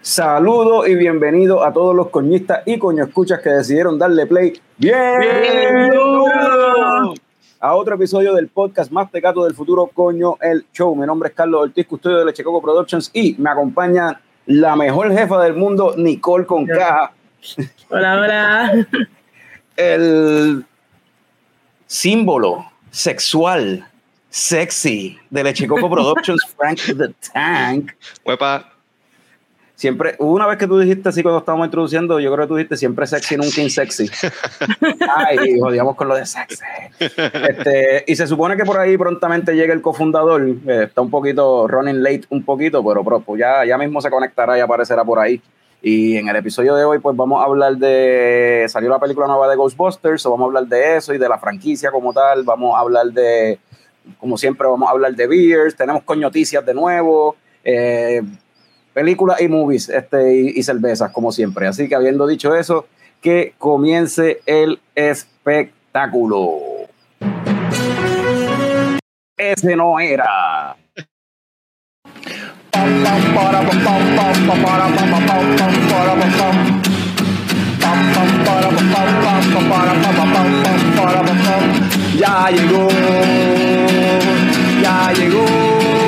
Saludos y bienvenido a todos los coñistas y coño escuchas que decidieron darle play. Bien, Bien. a otro episodio del podcast más tecato del futuro, coño el show. Mi nombre es Carlos Ortiz, custodio de Lechecoco Productions y me acompaña la mejor jefa del mundo, Nicole Concaja, Hola, hola. el símbolo sexual, sexy de Lechecoco Productions, Frank the Tank. Huepa, Siempre, una vez que tú dijiste así cuando estábamos introduciendo, yo creo que tú dijiste siempre sexy, nunca insexy. Ay, jodíamos con lo de sexy. Este, y se supone que por ahí prontamente llega el cofundador. eh, está un poquito running late, un poquito, pero, pero, pues ya, ya mismo se conectará y aparecerá por ahí. Y en el episodio de hoy, pues vamos a hablar de. Salió la película nueva de Ghostbusters, o vamos a hablar de eso y de la franquicia como tal. Vamos a hablar de. Como siempre, vamos a hablar de beers. Tenemos coñoticias de nuevo. Eh, películas y movies este, y, cervezas, como siempre. Así que habiendo dicho eso, que comience el espectáculo. Ese no era. Ya llegó, ya llegó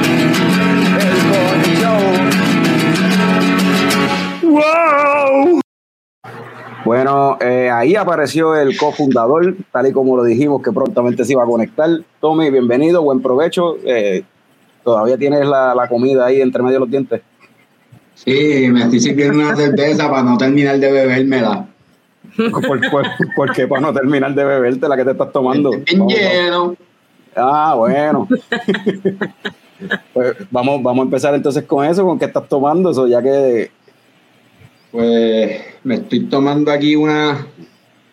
Bueno, eh, ahí apareció el cofundador, tal y como lo dijimos, que prontamente se iba a conectar. Tommy, bienvenido, buen provecho. Eh, Todavía tienes la, la comida ahí entre medio de los dientes. Sí, me estoy sirviendo una cerveza para no terminar de bebérmela. ¿Por, por, por qué para no terminar de beberte la que te estás tomando? Estoy lleno. Ah, bueno. Pues vamos, vamos a empezar entonces con eso, con qué estás tomando eso, ya que Pues me estoy tomando aquí una,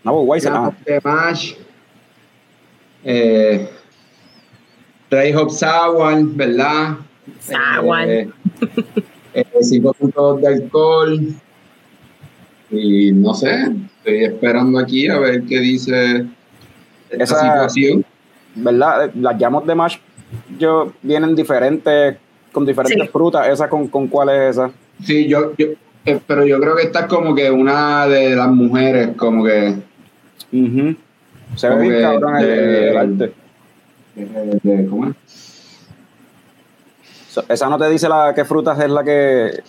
no, pues, guay, una de mash. Eh, Dry Hop Sour, ¿verdad? Sour. Eh, eh, 5 de alcohol. Y no sé, estoy esperando aquí a ver qué dice Esa- situación. ¿verdad? Las llamos de mash yo, vienen diferentes, con diferentes Sí. frutas. ¿Esa con, con cuál es esa? Sí, yo, yo eh, pero yo creo que esta es como que una de las mujeres, como que Ujú. Se ve bien cabrón el, arte. de- de- ¿cómo es? So, Esa no te dice la qué frutas es la que.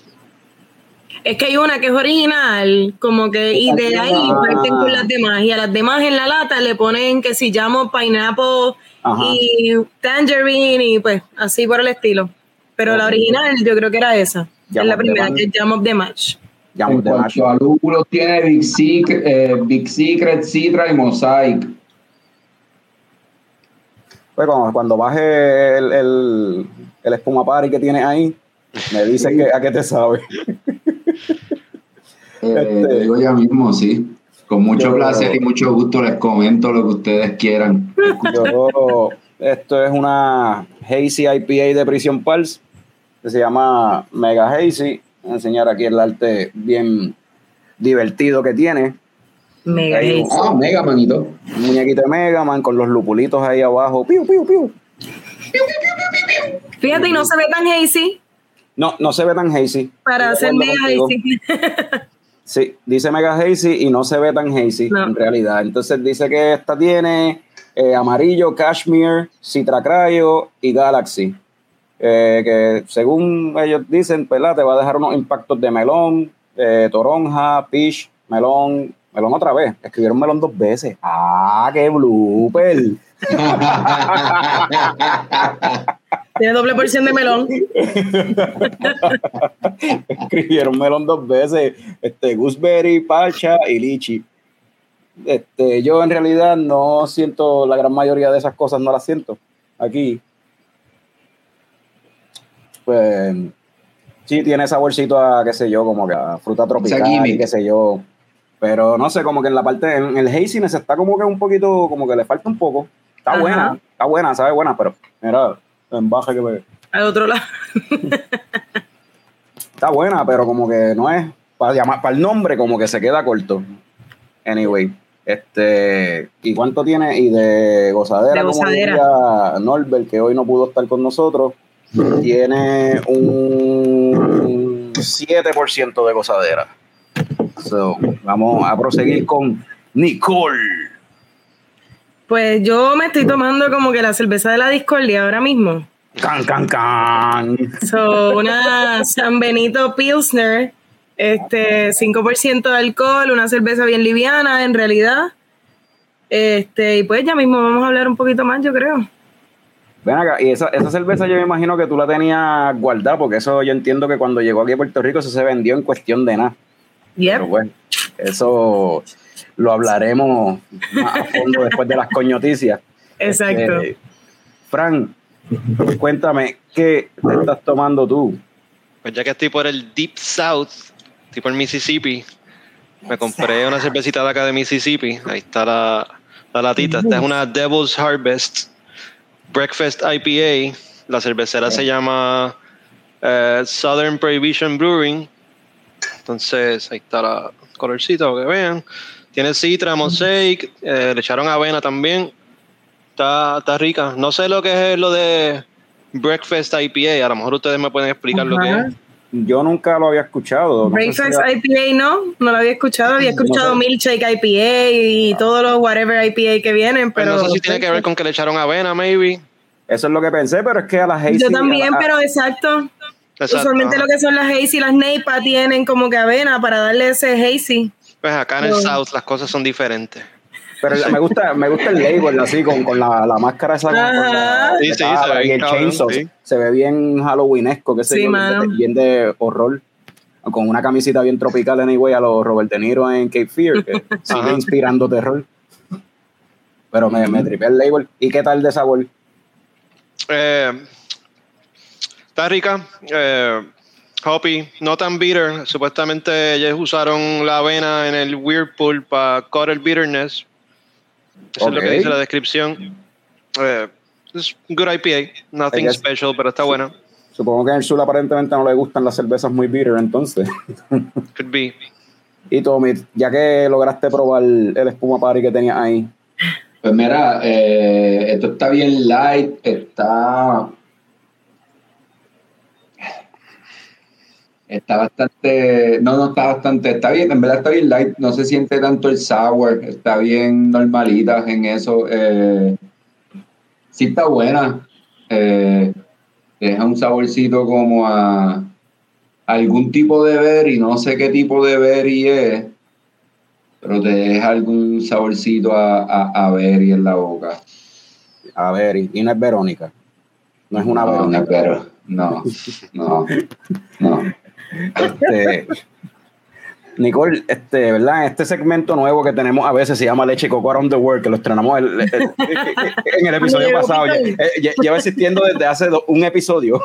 Es que hay una que es original, como que, y de ahí Ah. parten con las demás. Y a las demás en la lata le ponen que si llamo pineapple Ajá. y tangerine y pues así por el estilo. Pero la original yo creo que era esa. Jam es la of the primera, Match. que es Jam of the Match. Llamos En cuanto a lúpulos, tiene Big Secret, eh, Big Secret, Citra y Mosaic. Pues cuando, cuando baje el, el, el espuma party que tienes ahí, me dices que, a qué te sabe. Eh, Este- te digo ya mismo, sí. Con mucho Yo- placer y mucho gusto les comento lo que ustedes quieran. Yo, esto es una Hazy IPA de Prison Pulse que se llama Mega Hazy. Voy a enseñar aquí el arte bien divertido que tiene. Mega Hazy. Ah, mega manito. Un muñequito de Mega Man con los lupulitos ahí abajo. Piu, piu, piu. Fíjate, y no se ve tan hazy No, no se ve tan hazy. para hacer mega contigo. hazy. Sí, dice Mega Hazy y no se ve tan hazy No. en realidad. Entonces dice que esta tiene eh, amarillo, cashmere, citra cryo y galaxy. Eh, que según ellos dicen, ¿verdad? te va a dejar unos impactos de melón, eh, toronja, peach, melón, melón otra vez. Escribieron melón dos veces. ¡Ah, qué blooper! Tiene doble porción de melón. Escribieron melón dos veces, este, gooseberry, pacha y lichi. Este, yo en realidad no siento la gran mayoría de esas cosas, no las siento aquí. Pues Sí, tiene saborcito a, qué sé yo, como que a fruta tropical, qué sé yo. Pero no sé, como que en la parte, en el haziness está como que un poquito, como que le falta un poco. Está Ajá. buena, está buena, sabe buena, pero mira, en baja que me- Al otro lado. Está buena, pero como que no es, para llamar, para el nombre como que se queda corto. Anyway, este, ¿y cuánto tiene? Y de gozadera, De como gozadera. diría Norbert, que hoy no pudo estar con nosotros, tiene un 7% de gozadera. So, vamos a proseguir con Nicole. Pues yo me estoy tomando como que la cerveza de la discordia ahora mismo. Can, can, can. So, una San Benito Pilsner, este 5% de alcohol, una cerveza bien liviana en realidad. Este, y pues ya mismo vamos a hablar un poquito más, yo creo. Ven acá, y esa, esa cerveza yo me imagino que tú la tenías guardada, porque eso yo entiendo que cuando llegó aquí a Puerto Rico eso se vendió en cuestión de nada. Pero Yep. bueno, eso lo hablaremos más a fondo después de las coñoticias. Exacto. Este, Fran, cuéntame, ¿qué te estás tomando tú? Pues ya que estoy por el Deep South, estoy por Mississippi, me compré una cervecita de acá de Mississippi. Ahí está la, la latita. Esta es una Devil's Harvest Breakfast IPA. La cervecera se llama eh, Southern Prohibition Brewing. Entonces, ahí está la colorcita, para que vean. Tiene citra, mosaic, eh, le echaron avena también. Está, está rica. No sé lo que es lo de Breakfast IPA. A lo mejor ustedes me pueden explicar lo que es. Yo nunca lo había escuchado. no si Breakfast IPA no, no lo había escuchado. Había escuchado No sé. Milkshake IPA y todos los whatever IPA que vienen, Pues pero. no sé si tiene que ver con que le echaron avena, maybe. Eso es lo que pensé, pero es que a las hazy... Yo también, pero exacto. Exacto. Usualmente lo que son las hazy y las neipa tienen como que avena para darle ese hazy. Pues acá en el. South las cosas son diferentes. Pero me gusta, me gusta el label así, con, con la, la máscara esa. con- con la-. Sí, sí, se ve y el cabrón, chainsaw. sí. Se ve bien halloweenesco, que sé Sí, yo, bien de, bien de horror. Con una camisita bien tropical, anyway, a los Robert De Niro en Cape Fear, que sigue inspirando terror. Pero me, me tripé el label. ¿Y qué tal de sabor? Eh, está rica. Eh, hoppy, no tan bitter. Supuestamente ellos usaron la avena en el Whirlpool para cut el bitterness. Eso es lo que dice la descripción. Es good IPA. Nothing guess- special, pero está buena. Supongo que en el sur aparentemente no le gustan las cervezas muy bitter, entonces. Could be. y Tommy, ya que lograste probar el espuma party que tenías ahí, Pues mira, eh, esto está bien light, está. Está bastante. No, no está bastante. Está bien, en verdad está bien light. No se siente tanto el sour. Está bien normalita en eso. Eh, sí está buena. Eh, deja un saborcito como a algún tipo de berry. No sé qué tipo de berry es. Pero te deja algún saborcito a, a, a berry en la boca. a ver, y, y no es Verónica. No es una no, Verónica. no, pero no, no, no. Este, Nicole, este, ¿verdad? Este segmento nuevo que tenemos a veces se llama Leche Coco Around the World, que lo estrenamos el- el- en el episodio pasado. Lleva existiendo desde hace do- un episodio,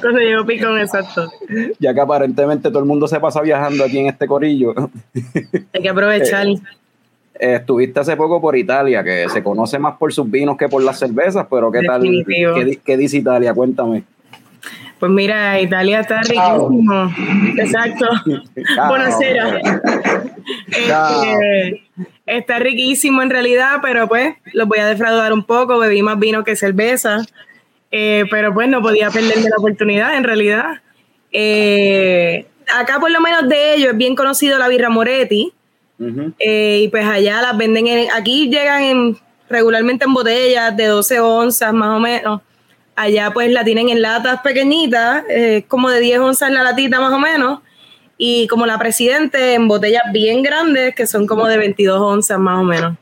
Cuando llegó Picón, exacto. ya que aparentemente todo el mundo se pasa viajando aquí en este corillo. Hay que aprovechar. Eh, estuviste hace poco por Italia, que se conoce más por sus vinos que por las cervezas, pero ¿qué tal? ¿Qué, qué dice Italia? Cuéntame. Pues mira, Italia está Chao. riquísimo. Exacto. Chao. Buonasera. Este, está riquísimo en realidad, pero pues los voy a defraudar un poco. Bebí más vino que cerveza. Eh, pero pues no podía perderme la oportunidad en realidad. Eh, acá por lo menos de ellos es bien conocido la birra Moretti. Eh, y pues allá las venden en, aquí llegan en, regularmente en botellas de 12 onzas más o menos. Allá pues la tienen en latas pequeñitas, eh, como de 10 onzas la latita más o menos. Y como la presidente en botellas bien grandes, que son como de 22 onzas más o menos.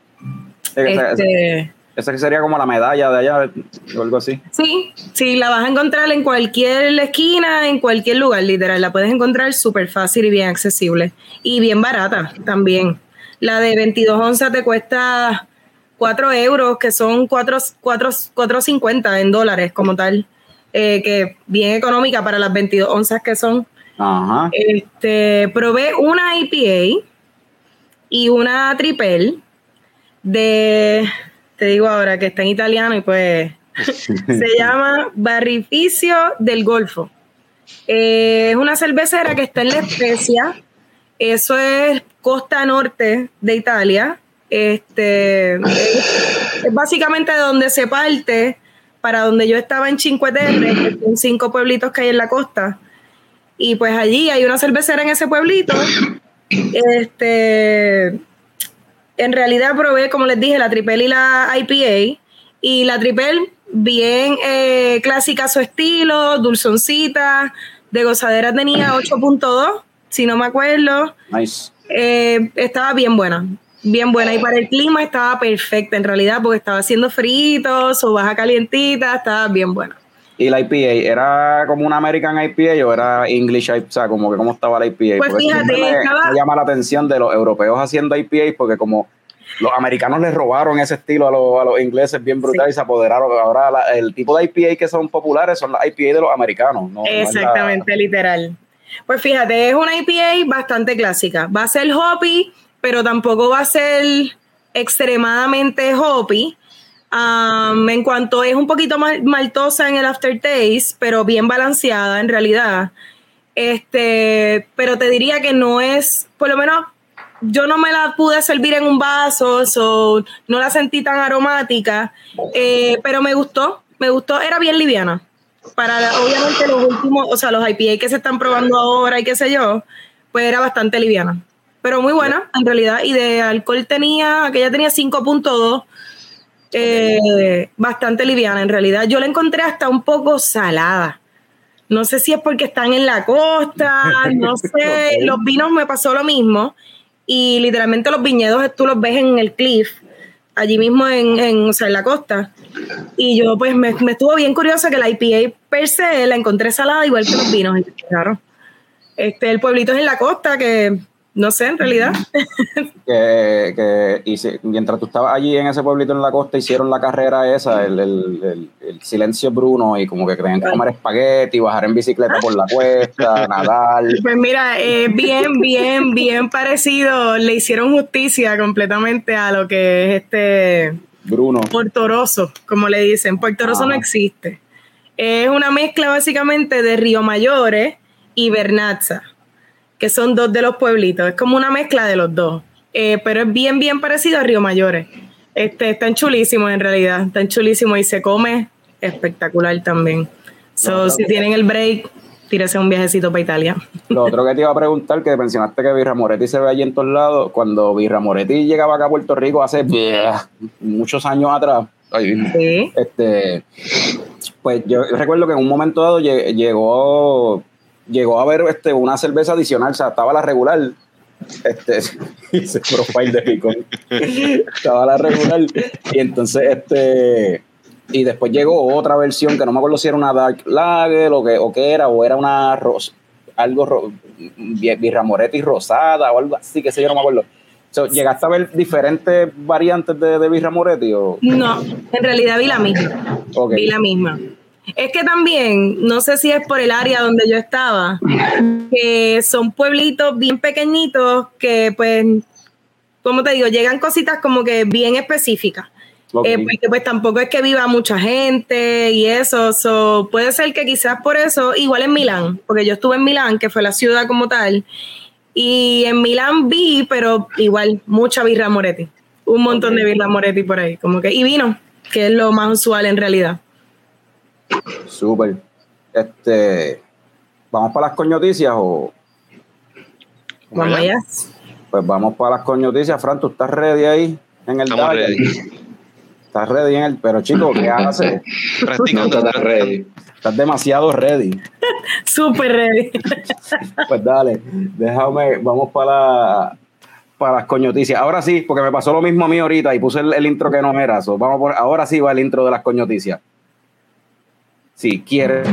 Esa, esa- Este, esa sería como la medalla de allá, o algo así. sí, sí, la vas a encontrar en cualquier esquina, en cualquier lugar, literal. La puedes encontrar súper fácil y bien accesible. Y bien barata también. La de 22 onzas te cuesta 4 euros, que son 4, 4, 4.50 en dólares como tal. eh, que bien económica para las 22 onzas que son. Ajá. Este, probé una IPA y una triple de, te digo ahora que está en italiano y pues se llama Barrificio del Golfo. Eh, es una cervecera que está en la Especia. Eso es costa norte de Italia. Este, es, es básicamente de donde se parte para donde yo estaba en Cinque Terre, que son cinco pueblitos que hay en la costa. Y pues allí hay una cervecera en ese pueblito. Este, en realidad probé, como les dije, la triple y la IPA. Y la triple, bien eh, clásica a su estilo, dulzoncita, de gozadera tenía 8.2, si no me acuerdo. Nice. Eh, estaba bien buena, bien buena. Y para el clima estaba perfecta en realidad, porque estaba haciendo fritos o baja calientita, estaba bien buena. ¿Y la IPA era como una American IPA o era English IPA? O sea, como que cómo estaba la IPA. Pues Porque fíjate, me, estaba- me llama la atención de los europeos haciendo IPA porque como los americanos les robaron ese estilo a los, a los ingleses bien brutal y se apoderaron. Ahora la- el tipo de IPA que son populares son las IPA de los americanos. No, No es la- Exactamente, literal. Pues fíjate, es una IPA bastante clásica. Va a ser hoppy, pero tampoco va a ser extremadamente hoppy. En cuanto es un poquito más maltosa en el aftertaste, pero bien balanceada en realidad. Este, pero te diría que no es, por lo menos yo no me la pude servir en un vaso, so, no la sentí tan aromática, eh, pero me gustó, me gustó, era bien liviana. Para obviamente los últimos, o sea, los IPA que se están probando ahora y qué sé yo, pues era bastante liviana. Pero muy buena, en realidad, y de alcohol tenía, aquella tenía 5.2, eh, bastante liviana en realidad. Yo la encontré hasta un poco salada. No sé si es porque están en la costa, no sé. Los vinos me pasó lo mismo. Y literalmente los viñedos tú los ves en el cliff, allí mismo en, en, o sea, en la costa. Y yo pues me, me estuvo bien curiosa que la IPA per se la encontré salada igual que los vinos. Claro. Este, el pueblito es en la costa, que no sé en realidad. que, que y si- mientras tú estabas allí en ese pueblito en la costa, hicieron la carrera esa, el, el- el- el silencio Bruno, y como que tenían que comer espagueti, bajar en bicicleta por la cuesta, nadar. Pues mira, es bien, bien, bien parecido. Le hicieron justicia completamente a lo que es este Bruno. Portoroso, como le dicen. Portoroso no Ajá. existe. Es una mezcla básicamente de Río Mayores y Bernazza, que son dos de los pueblitos. Es como una mezcla de los dos. Eh, pero es bien, bien parecido a Río Mayores. Este, están chulísimos en realidad. Están chulísimos y se come espectacular también. So, No, si tienen el break, tírese un viajecito para Italia. Lo otro que te iba a preguntar, que mencionaste que Birra Moretti se ve allí en todos lados. Cuando Birra Moretti llegaba acá a Puerto Rico hace bleh, muchos años atrás, ay, Sí. este, pues yo recuerdo que en un momento dado lle- llegó, llegó a haber este, una cerveza adicional, o sea, estaba la regular. Este, ese profile de Picón. estaba la regular. Y entonces, este, y después llegó otra versión que no me acuerdo si era una Dark Lager o qué, o qué era, o era una ros- algo ro- bi- birra Moretti rosada o algo así, que sé yo, no me acuerdo. So, ¿Llegaste a ver diferentes variantes de, de birra Moretti? O, No, en realidad vi la misma. Ok. Vi la misma. Es que también, no sé si es por el área donde yo estaba, que son pueblitos bien pequeñitos que pues, como te digo, llegan cositas como que bien específicas. Eh, porque pues tampoco es que viva mucha gente y eso, so, puede ser que quizás por eso, igual en Milán, porque yo estuve en Milán, que fue la ciudad como tal, y en Milán vi, pero igual, mucha birra Moretti, un montón de birra Moretti por ahí, como que, y vino, que es lo más usual en realidad. Súper. Este, ¿Vamos para las coñoticias o...? Vamos allá. Pues vamos para las coñoticias. Fran, ¿tú estás ready ahí en el Estamos ready. Estás ready en el... Pero chico, ¿qué haces? No Practicando. está tan ready. Estás demasiado ready. Súper ready. Pues dale, déjame, vamos para, la- para las coñoticias. Ahora sí, porque me pasó lo mismo a mí ahorita y puse el, el intro que no era. so, vamos a poner- ahora sí va el intro de las coñoticias. Si quieres.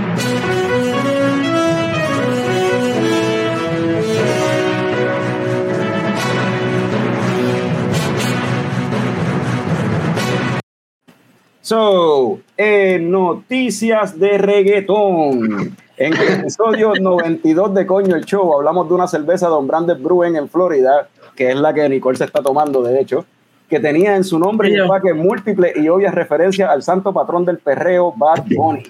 So, en noticias de reggaetón. En el episodio 92 de Coño el Show hablamos de una cerveza Don Branded Brewing en Florida, que es la que Nicole se está tomando, de hecho, que tenía en su nombre y empaque múltiples y obvias referencias al santo patrón del perreo, Bad Bunny.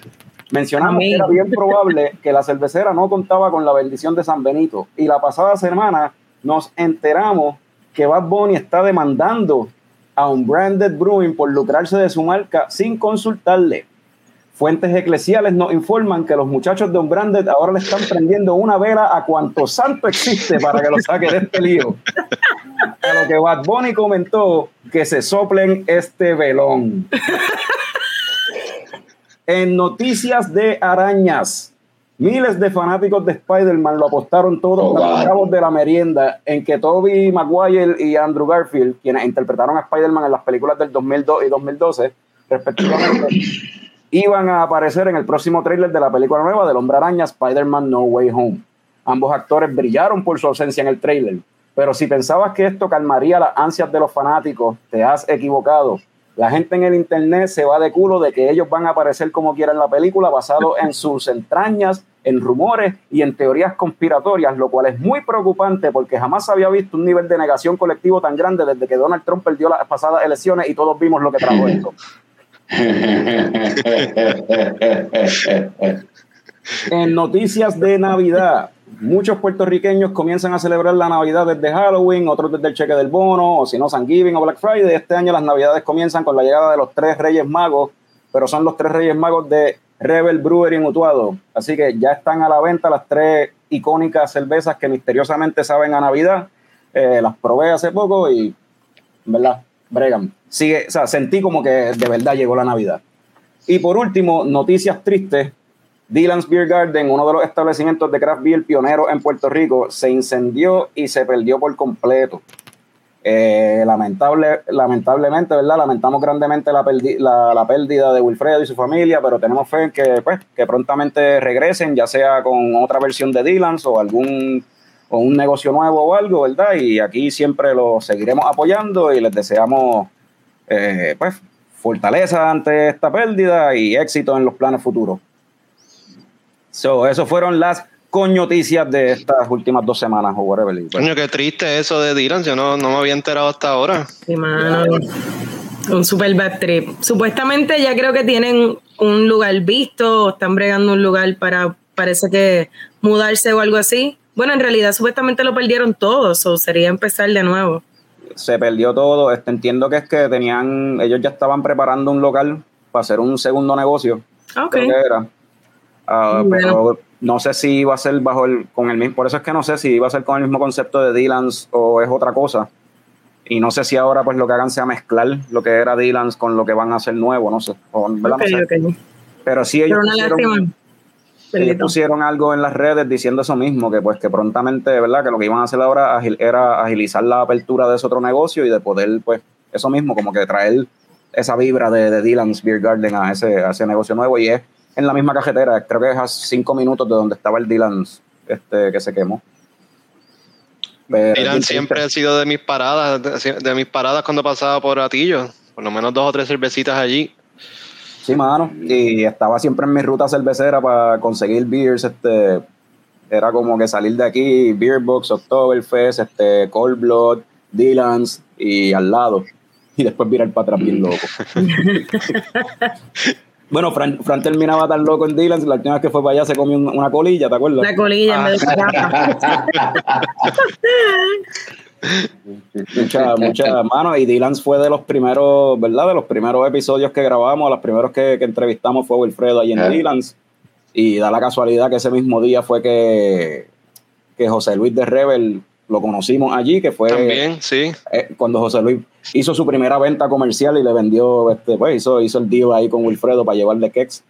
Mencionamos que era bien probable que la cervecera no contaba con la bendición de San Benito. Y la pasada semana nos enteramos que Bad Bunny está demandando a un branded brewing por lucrarse de su marca sin consultarle. Fuentes eclesiales nos informan que los muchachos de un branded ahora le están prendiendo una vela a cuanto santo existe para que lo saque de este lío. A lo que Bad Bunny comentó que se soplen este velón. En noticias de arañas, miles de fanáticos de Spider-Man lo apostaron todos Oh, a los cabos de la merienda en que Tobey Maguire y Andrew Garfield, quienes interpretaron a Spider-Man en las películas del 2002 y 2012, respectivamente, iban a aparecer en el próximo tráiler de la película nueva del Hombre Araña Spider-Man No Way Home. Ambos actores brillaron por su ausencia en el tráiler, pero si pensabas que esto calmaría las ansias de los fanáticos, te has equivocado. La gente en el internet se va de culo de que ellos van a aparecer como quieran en la película, basado en sus entrañas, en rumores y en teorías conspiratorias, lo cual es muy preocupante porque jamás había visto un nivel de negación colectivo tan grande desde que Donald Trump perdió las pasadas elecciones y todos vimos lo que trajo esto. En noticias de Navidad, muchos puertorriqueños comienzan a celebrar la Navidad desde Halloween, otros desde el cheque del bono, o si no, Thanksgiving o Black Friday. Este año las Navidades comienzan con la llegada de los tres Reyes Magos, pero son los tres Reyes Magos de Rebel Brewery en Utuado. Así que ya están a la venta las tres icónicas cervezas que misteriosamente saben a Navidad. Eh, las probé hace poco y, verdad, bregan. Sigue, o sea, sentí como que de verdad llegó la Navidad. Y por último, noticias tristes. Dylan's Beer Garden, uno de los establecimientos de craft beer pioneros en Puerto Rico, se incendió y se perdió por completo. Eh, lamentable, lamentablemente, ¿verdad? Lamentamos grandemente la, pérdida de Wilfredo y su familia, pero tenemos fe en que, pues, que prontamente regresen, ya sea con otra versión de Dylan's o algún o un negocio nuevo o algo, ¿verdad? Y aquí siempre lo seguiremos apoyando y les deseamos, eh, pues, fortaleza ante esta pérdida y éxito en los planes futuros. So, eso fueron las coñoticias de estas últimas dos semanas o whatever. Pues, Coño, qué triste eso de Dylan. Yo no, no me había enterado hasta ahora. Sí, mano. Un super bad trip. Supuestamente ya creo que tienen un lugar visto o están bregando un lugar para, parece que mudarse o algo así. Bueno, en realidad supuestamente lo perdieron todos, o sería empezar de nuevo. se perdió todo. Este, entiendo que es que tenían, ellos ya estaban preparando un local para hacer un segundo negocio. Ah, Ok. creo que era. Ah, Bueno. Pero no sé si iba a ser bajo el, con el mismo, por eso es que no sé si iba a ser con el mismo concepto de Dylan's o es otra cosa. Y no sé si ahora pues lo que hagan sea mezclar lo que era Dylan's con lo que van a hacer nuevo, no sé. O, en verdad, Ok, no sé. Pero sí ellos Pero una pusieron, lástima. Ellos pusieron algo en las redes diciendo eso mismo, que pues que prontamente, ¿verdad? Que lo que iban a hacer ahora agil- era agilizar la apertura de ese otro negocio y de poder, pues, eso mismo, como que traer esa vibra de, de Dylan's Beer Garden a ese, a ese negocio nuevo y es en la misma cajetera, creo que es a cinco minutos de donde estaba el Dylan's este, que se quemó. Pero Dylan siempre ha sido de mis paradas, de, de mis paradas cuando pasaba por Atillo. Por lo menos dos o tres cervecitas allí. Sí, mano. Y estaba siempre en mi ruta cervecera para conseguir beers. Este, era como que salir de aquí, Beer Box, Oktoberfest, este, Cold Blood, Dylan's y al lado. Y después virar para atrás bien loco. bueno, Fran, Fran terminaba tan loco en Dylan's. La última vez que fue para allá se comió un- una colilla, ¿te acuerdas? La colilla en vez de garrafa. Mucha, mucha mano. Y Dylan's fue de los primeros, ¿verdad? De los primeros episodios que grabamos, los primeros que, que entrevistamos fue Wilfredo allí en. Dylan's. Y da la casualidad que ese mismo día fue que, que José Luis de Rebel lo conocimos allí, que fue También, sí. eh, cuando José Luis hizo su primera venta comercial y le vendió, este, pues hizo, hizo el deal ahí con Wilfredo para llevarle Kex.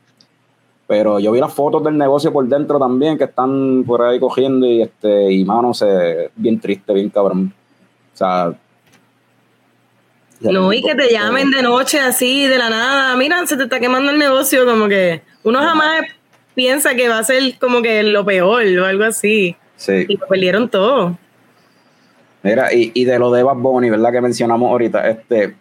Pero yo vi las fotos del negocio por dentro también, que están por ahí cogiendo y este, y mano, se, bien triste, bien cabrón. O sea. No, y que te llamen de noche así, de la nada. Mira, se te está quemando el negocio, como que uno jamás piensa que va a ser como que lo peor o algo así. Sí. Y lo perdieron todo. Mira, y, y de lo de Bad Bunny, ¿verdad? Que mencionamos ahorita, este.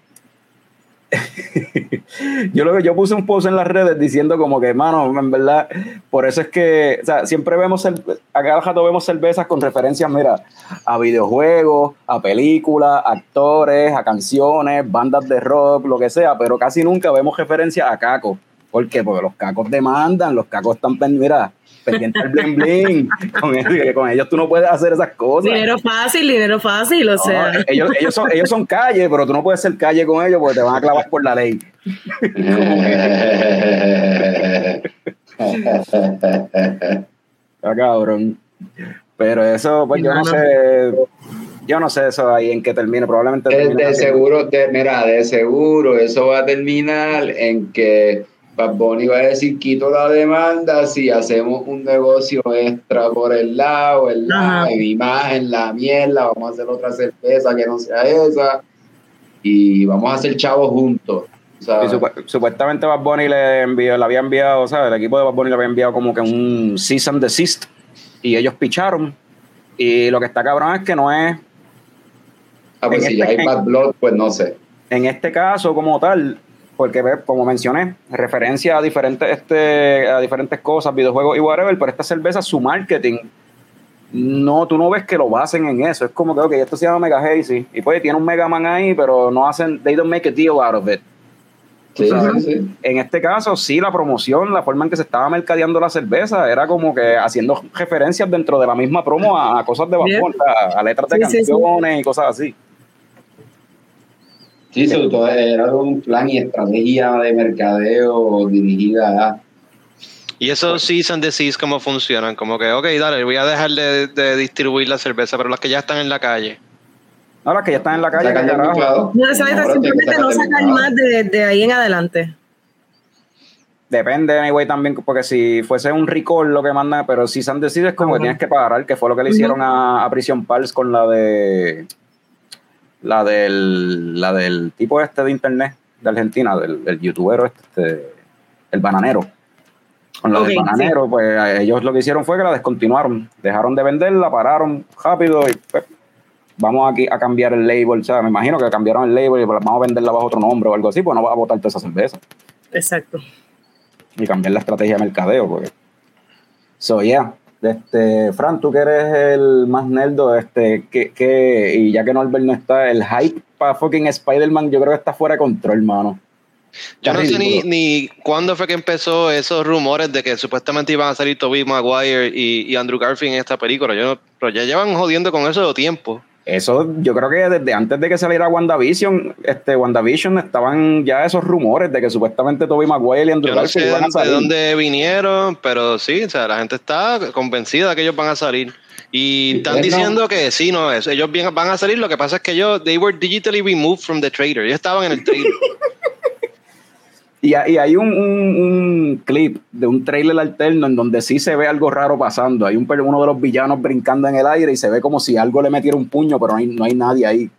yo lo que yo puse un post en las redes diciendo como que, mano, en verdad, por eso es que, o sea, siempre vemos, a cada rato vemos cervezas con referencias, mira, a videojuegos, a películas, actores, a canciones, bandas de rock, lo que sea, pero casi nunca vemos referencias a Caco. ¿Por qué? Porque los cacos demandan, los cacos están, mira, pendiente del bling bling. Con, con, ellos tú no puedes hacer esas cosas. Dinero fácil, dinero fácil, o sea. Ellos, ellos, son, ellos son calle, pero tú no puedes ser calle con ellos porque te van a clavar por la ley. ah, cabrón. Pero eso, pues yo no sé. Yo no sé eso ahí en qué termine. Probablemente. de seguro, de, mira, de seguro, eso va a terminar en que Bad Bunny va a decir quito la demanda si hacemos un negocio extra por el lado, el la imagen, la mierda, vamos a hacer otra cerveza que no sea esa y vamos a hacer chavos juntos. supuestamente Bad Bunny le, envió, le había enviado, o sea, el equipo de Bad Bunny le había enviado como que un season desist y ellos picharon y lo que está cabrón es que no es... Ah, pues si ya este hay Bad Blood, pues no sé. En este caso como tal, porque como mencioné, referencia a diferentes, este, a diferentes cosas, videojuegos y whatever, pero esta cerveza, su marketing, no, tú no ves que lo basen en eso. Es como que, ok, esto se llama Mega Hazy, y pues tiene un Mega Man ahí, pero no hacen, they don't make a deal out of it. En este caso, sí, la promoción, la forma en que se estaba mercadeando la cerveza, era como que haciendo referencias dentro de la misma promo a, cosas de vapor, a, letras de canciones y cosas así. Sí, sobre todo era un plan y estrategia de mercadeo dirigida a... ¿Y esos season de seas cómo funcionan? Como que, ok, dale, voy a dejar de, distribuir la cerveza, pero las que ya están en la calle. No, las que ya están en la calle, carajo. No, simplemente no sacan más de, ahí en adelante. Depende, anyway, también, porque si fuese un recall lo que manda, pero si San decide es como que tienes que pagar, que fue lo que le hicieron a, a Prison Pals con la de la del, la del tipo este de internet de Argentina, del, del youtuber este, el bananero. Con la del bananero, pues ellos lo que hicieron fue que la descontinuaron, dejaron de venderla, pararon rápido y pues, vamos aquí a cambiar el label, o sea, me imagino que cambiaron el label y pues, vamos a venderla bajo otro nombre o algo así, pues no va a botar toda esa cerveza. Exacto. Y cambiar la estrategia de mercadeo, porque. So, yeah. Este, Fran, tú que eres el más nerdo, este, que, y ya que Norbert no está, el hype para fucking Spider-Man, yo creo que está fuera de control, hermano. Yo no sé ni, ni cuándo fue que empezó esos rumores de que supuestamente iban a salir Tobey Maguire y, Andrew Garfield en esta película. Yo, pero ya llevan jodiendo con eso de tiempo. Eso yo creo que desde antes de que saliera WandaVision, este WandaVision estaban ya esos rumores de que supuestamente Tobey Maguire y Andrew Garfield iban a salir. de dónde vinieron, pero sí, o sea, la gente está convencida de que ellos van a salir. Y están diciendo que sí, no es. Ellos van a salir. Lo que pasa es que ellos, they were digitally removed from the trailer. Ellos estaban en el trailer. Y, hay un, clip de un trailer alterno en donde sí se ve algo raro pasando. Hay un, uno de los villanos brincando en el aire y se ve como si algo le metiera un puño, pero no hay, nadie ahí.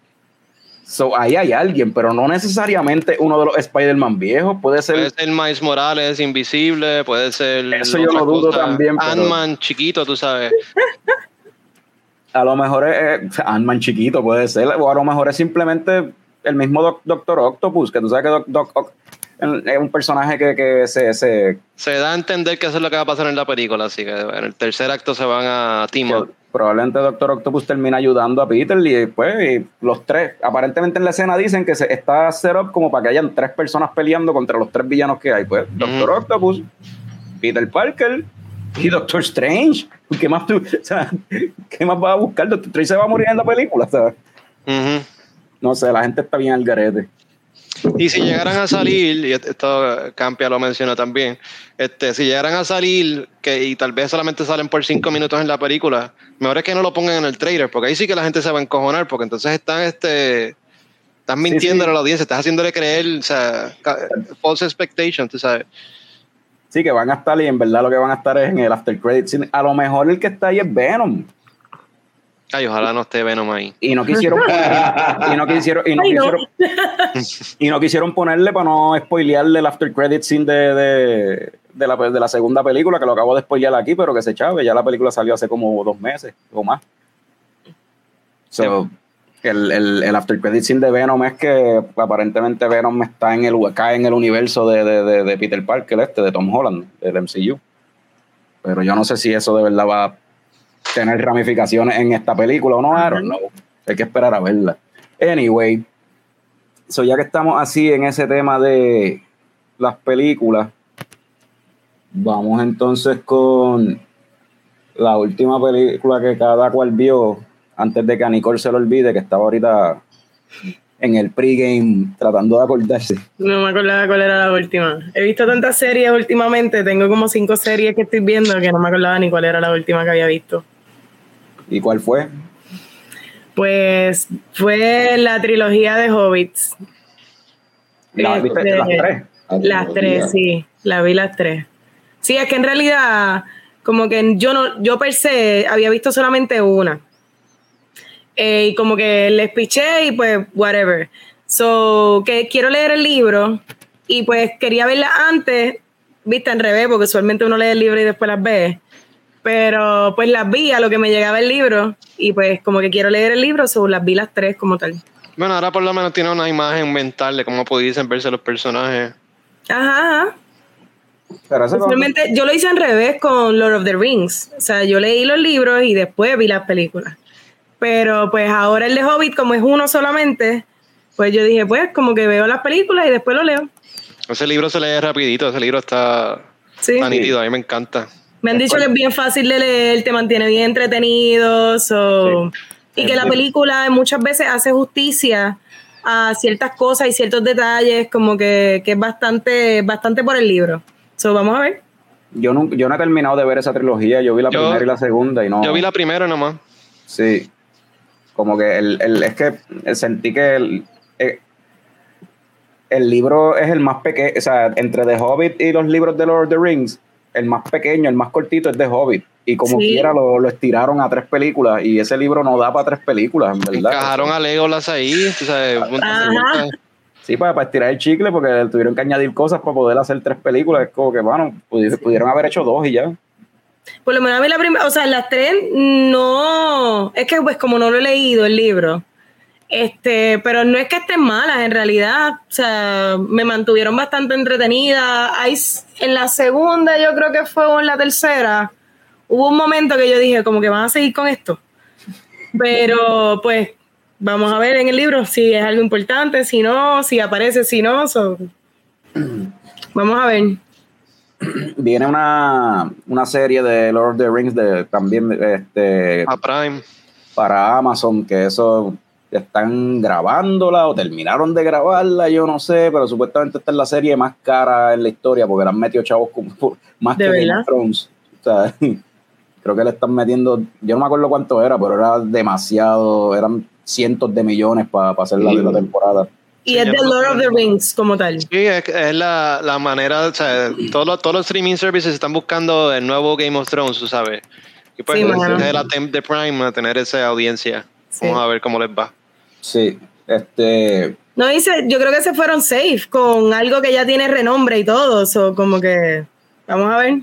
So, ahí hay alguien, pero no necesariamente uno de los Spider-Man viejos. Puede ser. Puede ser Miles Morales, invisible, puede ser. Eso yo lo dudo también. Ant-Man chiquito, tú sabes. A lo mejor es. Ant-Man chiquito puede ser. O a lo mejor es simplemente el mismo Doctor Octopus, que tú sabes que Doc, es un personaje que, se, se, da a entender que eso es lo que va a pasar en la película, así que en el tercer acto se van a Timo. Probablemente Doctor Octopus termina ayudando a Peter y después los tres, aparentemente en la escena dicen que se está set up como para que hayan tres personas peleando contra los tres villanos que hay. Pues Doctor Octopus, Peter Parker y Doctor Strange. ¿Qué más tú, o sea, qué más vas a buscar? Doctor Strange se va a morir en la película, ¿sabes? No sé, la gente está bien al garete. Y si llegaran a salir, y esto Campia lo menciona también, este, si llegaran a salir que, y tal vez solamente salen por cinco minutos en la película, mejor es que no lo pongan en el trailer, porque ahí sí que la gente se va a encojonar, porque entonces están este estás mintiendo a la audiencia, estás haciéndole creer, o sea, false expectation, tú sabes. Sí, que van a estar y en verdad lo que van a estar es en el after credits. A lo mejor el que está ahí es Venom. Ay, ojalá no esté Venom ahí. Y no quisieron y no quisieron, y no, quisieron, y no quisieron ponerle para no spoilearle el after credit scene de, de, la, de la segunda película, que lo acabo de spoilear aquí, pero que se chave, ya la película salió hace como dos meses o más. So, el, el, el after credit scene de Venom es que aparentemente Venom está en el cae en el universo de, de, de, Peter Parker, este, de Tom Holland, del MCU. Pero yo no sé si eso de verdad va a tener ramificaciones en esta película o no, I don't know. Hay que esperar a verla. Anyway, so ya que estamos así en ese tema de las películas, vamos entonces con la última película que cada cual vio antes de que a Nicole se lo olvide, que estaba ahorita en el pregame tratando de acordarse. No me acordaba cuál era la última. He visto tantas series últimamente, tengo como cinco series que estoy viendo que no me acordaba ni cuál era la última que había visto. ¿Y cuál fue? Pues fue la trilogía de Hobbits. ¿La, viste, las este, tres? Las tres, sí, la vi las tres. Sí, es que en realidad, como que yo no, yo per se había visto solamente una. Eh, y como que les piché y pues, whatever. So, que quiero leer el libro y pues quería verla antes, vista en revés, porque usualmente uno lee el libro y después las ve. Pero pues las vi a lo que me llegaba el libro y pues como que quiero leer el libro, so las vi las tres como tal. Bueno, ahora por lo menos tiene una imagen mental de cómo pudiesen verse los personajes. Ajá, Pero Usualmente yo lo hice en revés con Lord of the Rings. O sea, yo leí los libros y después vi las películas. Pero pues ahora el de Hobbit, como es uno solamente, pues yo dije, pues como que veo las películas y después lo leo. Ese libro se lee rapidito, ese libro está, sí. nítido, a mí me encanta. Me han dicho que es bien fácil de leer, te mantiene bien entretenido, y que la película muchas veces hace justicia a ciertas cosas y ciertos detalles, como que, es bastante, bastante por el libro. So, vamos a ver. Yo no, yo no he terminado de ver esa trilogía, yo vi la primera y la segunda y no. Yo vi la primera nomás. Sí. Como que el, el es que sentí que el, eh, el, libro es el más pequeño, o sea, entre The Hobbit y los libros de Lord of the Rings, el más pequeño, el más cortito es The Hobbit. Y como quiera lo, lo, estiraron a tres películas y ese libro no da para tres películas, en verdad. Encajaron a Legolas ahí, Sí, para, para, estirar el chicle porque tuvieron que añadir cosas para poder hacer tres películas. Es como que, bueno, pudieron haber hecho dos y ya. Por lo menos a mí la primera, o sea, las tres no, es que pues como no lo he leído el libro, este, pero no es que estén malas en realidad, o sea, me mantuvieron bastante entretenida. Hay, en la segunda, yo creo que fue o en la tercera, hubo un momento que yo dije, como que van a seguir con esto. Pero pues vamos a ver en el libro si es algo importante, si no, si aparece, si no. Vamos a ver viene una, una, serie de Lord of the Rings de también este a Prime para Amazon que eso están grabándola o terminaron de grabarla yo no sé pero supuestamente esta es la serie más cara en la historia porque la han metido chavos como, más que Game of Thrones o sea, creo que le están metiendo yo no me acuerdo cuánto era pero era demasiado eran cientos de millones para hacer la, la temporada y es de Lord of the Rings como tal. Sí, es, la, la, manera, o sea, todos los, todos los streaming services están buscando el nuevo Game of Thrones, tú sabes. Y pues de la de Prime a tener esa audiencia. Vamos a ver cómo les va. Sí, este... No dice, yo creo que se fueron safe con algo que ya tiene renombre y todo, o como que vamos a ver.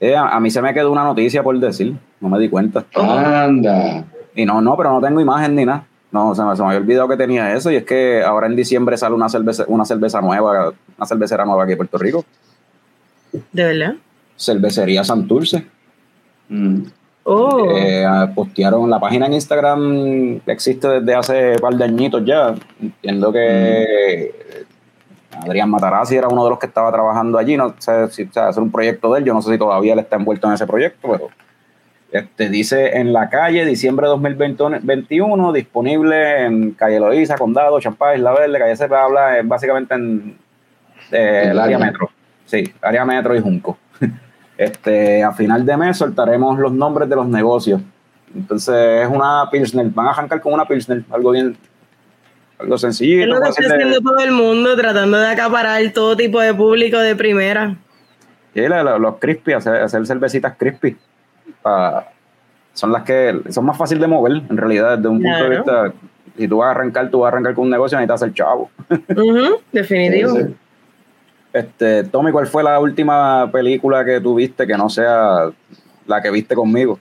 Eh, a, mí se me quedó una noticia por decir, no me di cuenta. Anda. Y no, no, pero no tengo imagen ni nada. No, se me, se me había olvidado que tenía eso y es que ahora en diciembre sale una cerveza, una cerveza nueva, una cervecera nueva aquí en Puerto Rico. ¿De verdad? Cervecería Santurce. Mm. Oh. Eh, postearon la página en Instagram, existe desde hace un par de añitos ya. Entiendo que mm. Adrián Matarazzi era uno de los que estaba trabajando allí. No sé si o sea, hacer un proyecto de él. Yo no sé si todavía él está envuelto en ese proyecto, pero este, dice en la calle, diciembre de 2021, disponible en calle Loíza, Condado, Champán, La Verde, calle Cepa, habla básicamente en eh, el área metro. Sí, área metro y Junco. Este, a final de mes soltaremos los nombres de los negocios. Entonces es una Pilsner, van a arrancar con una Pilsner, algo bien, algo sencillo. Es lo que está haciendo todo el mundo, tratando de acaparar todo tipo de público de primera. Sí, los crispy, hacer, hacer cervecitas crispy son las que son más fáciles de mover, en realidad, desde un punto de vista. Si tú vas a arrancar, tú vas a arrancar con un negocio, necesitas ser chavo. definitivo. Este, Tommy, ¿cuál fue la última película que tú viste que no sea la que viste conmigo?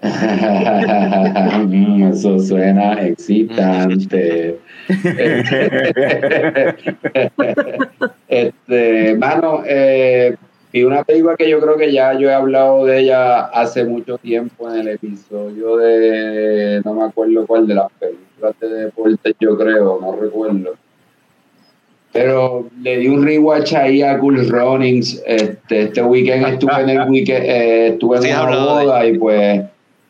Mm, Eso suena excitante. este, mano, eh, y una película que yo creo que ya yo he hablado de ella hace mucho tiempo en el episodio de, no me acuerdo cuál, de las películas de deportes, yo creo, no recuerdo. Pero le di un rewatch ahí a Cool Runnings. Este, este weekend estuve en el weekend, eh, estuve en una boda y pues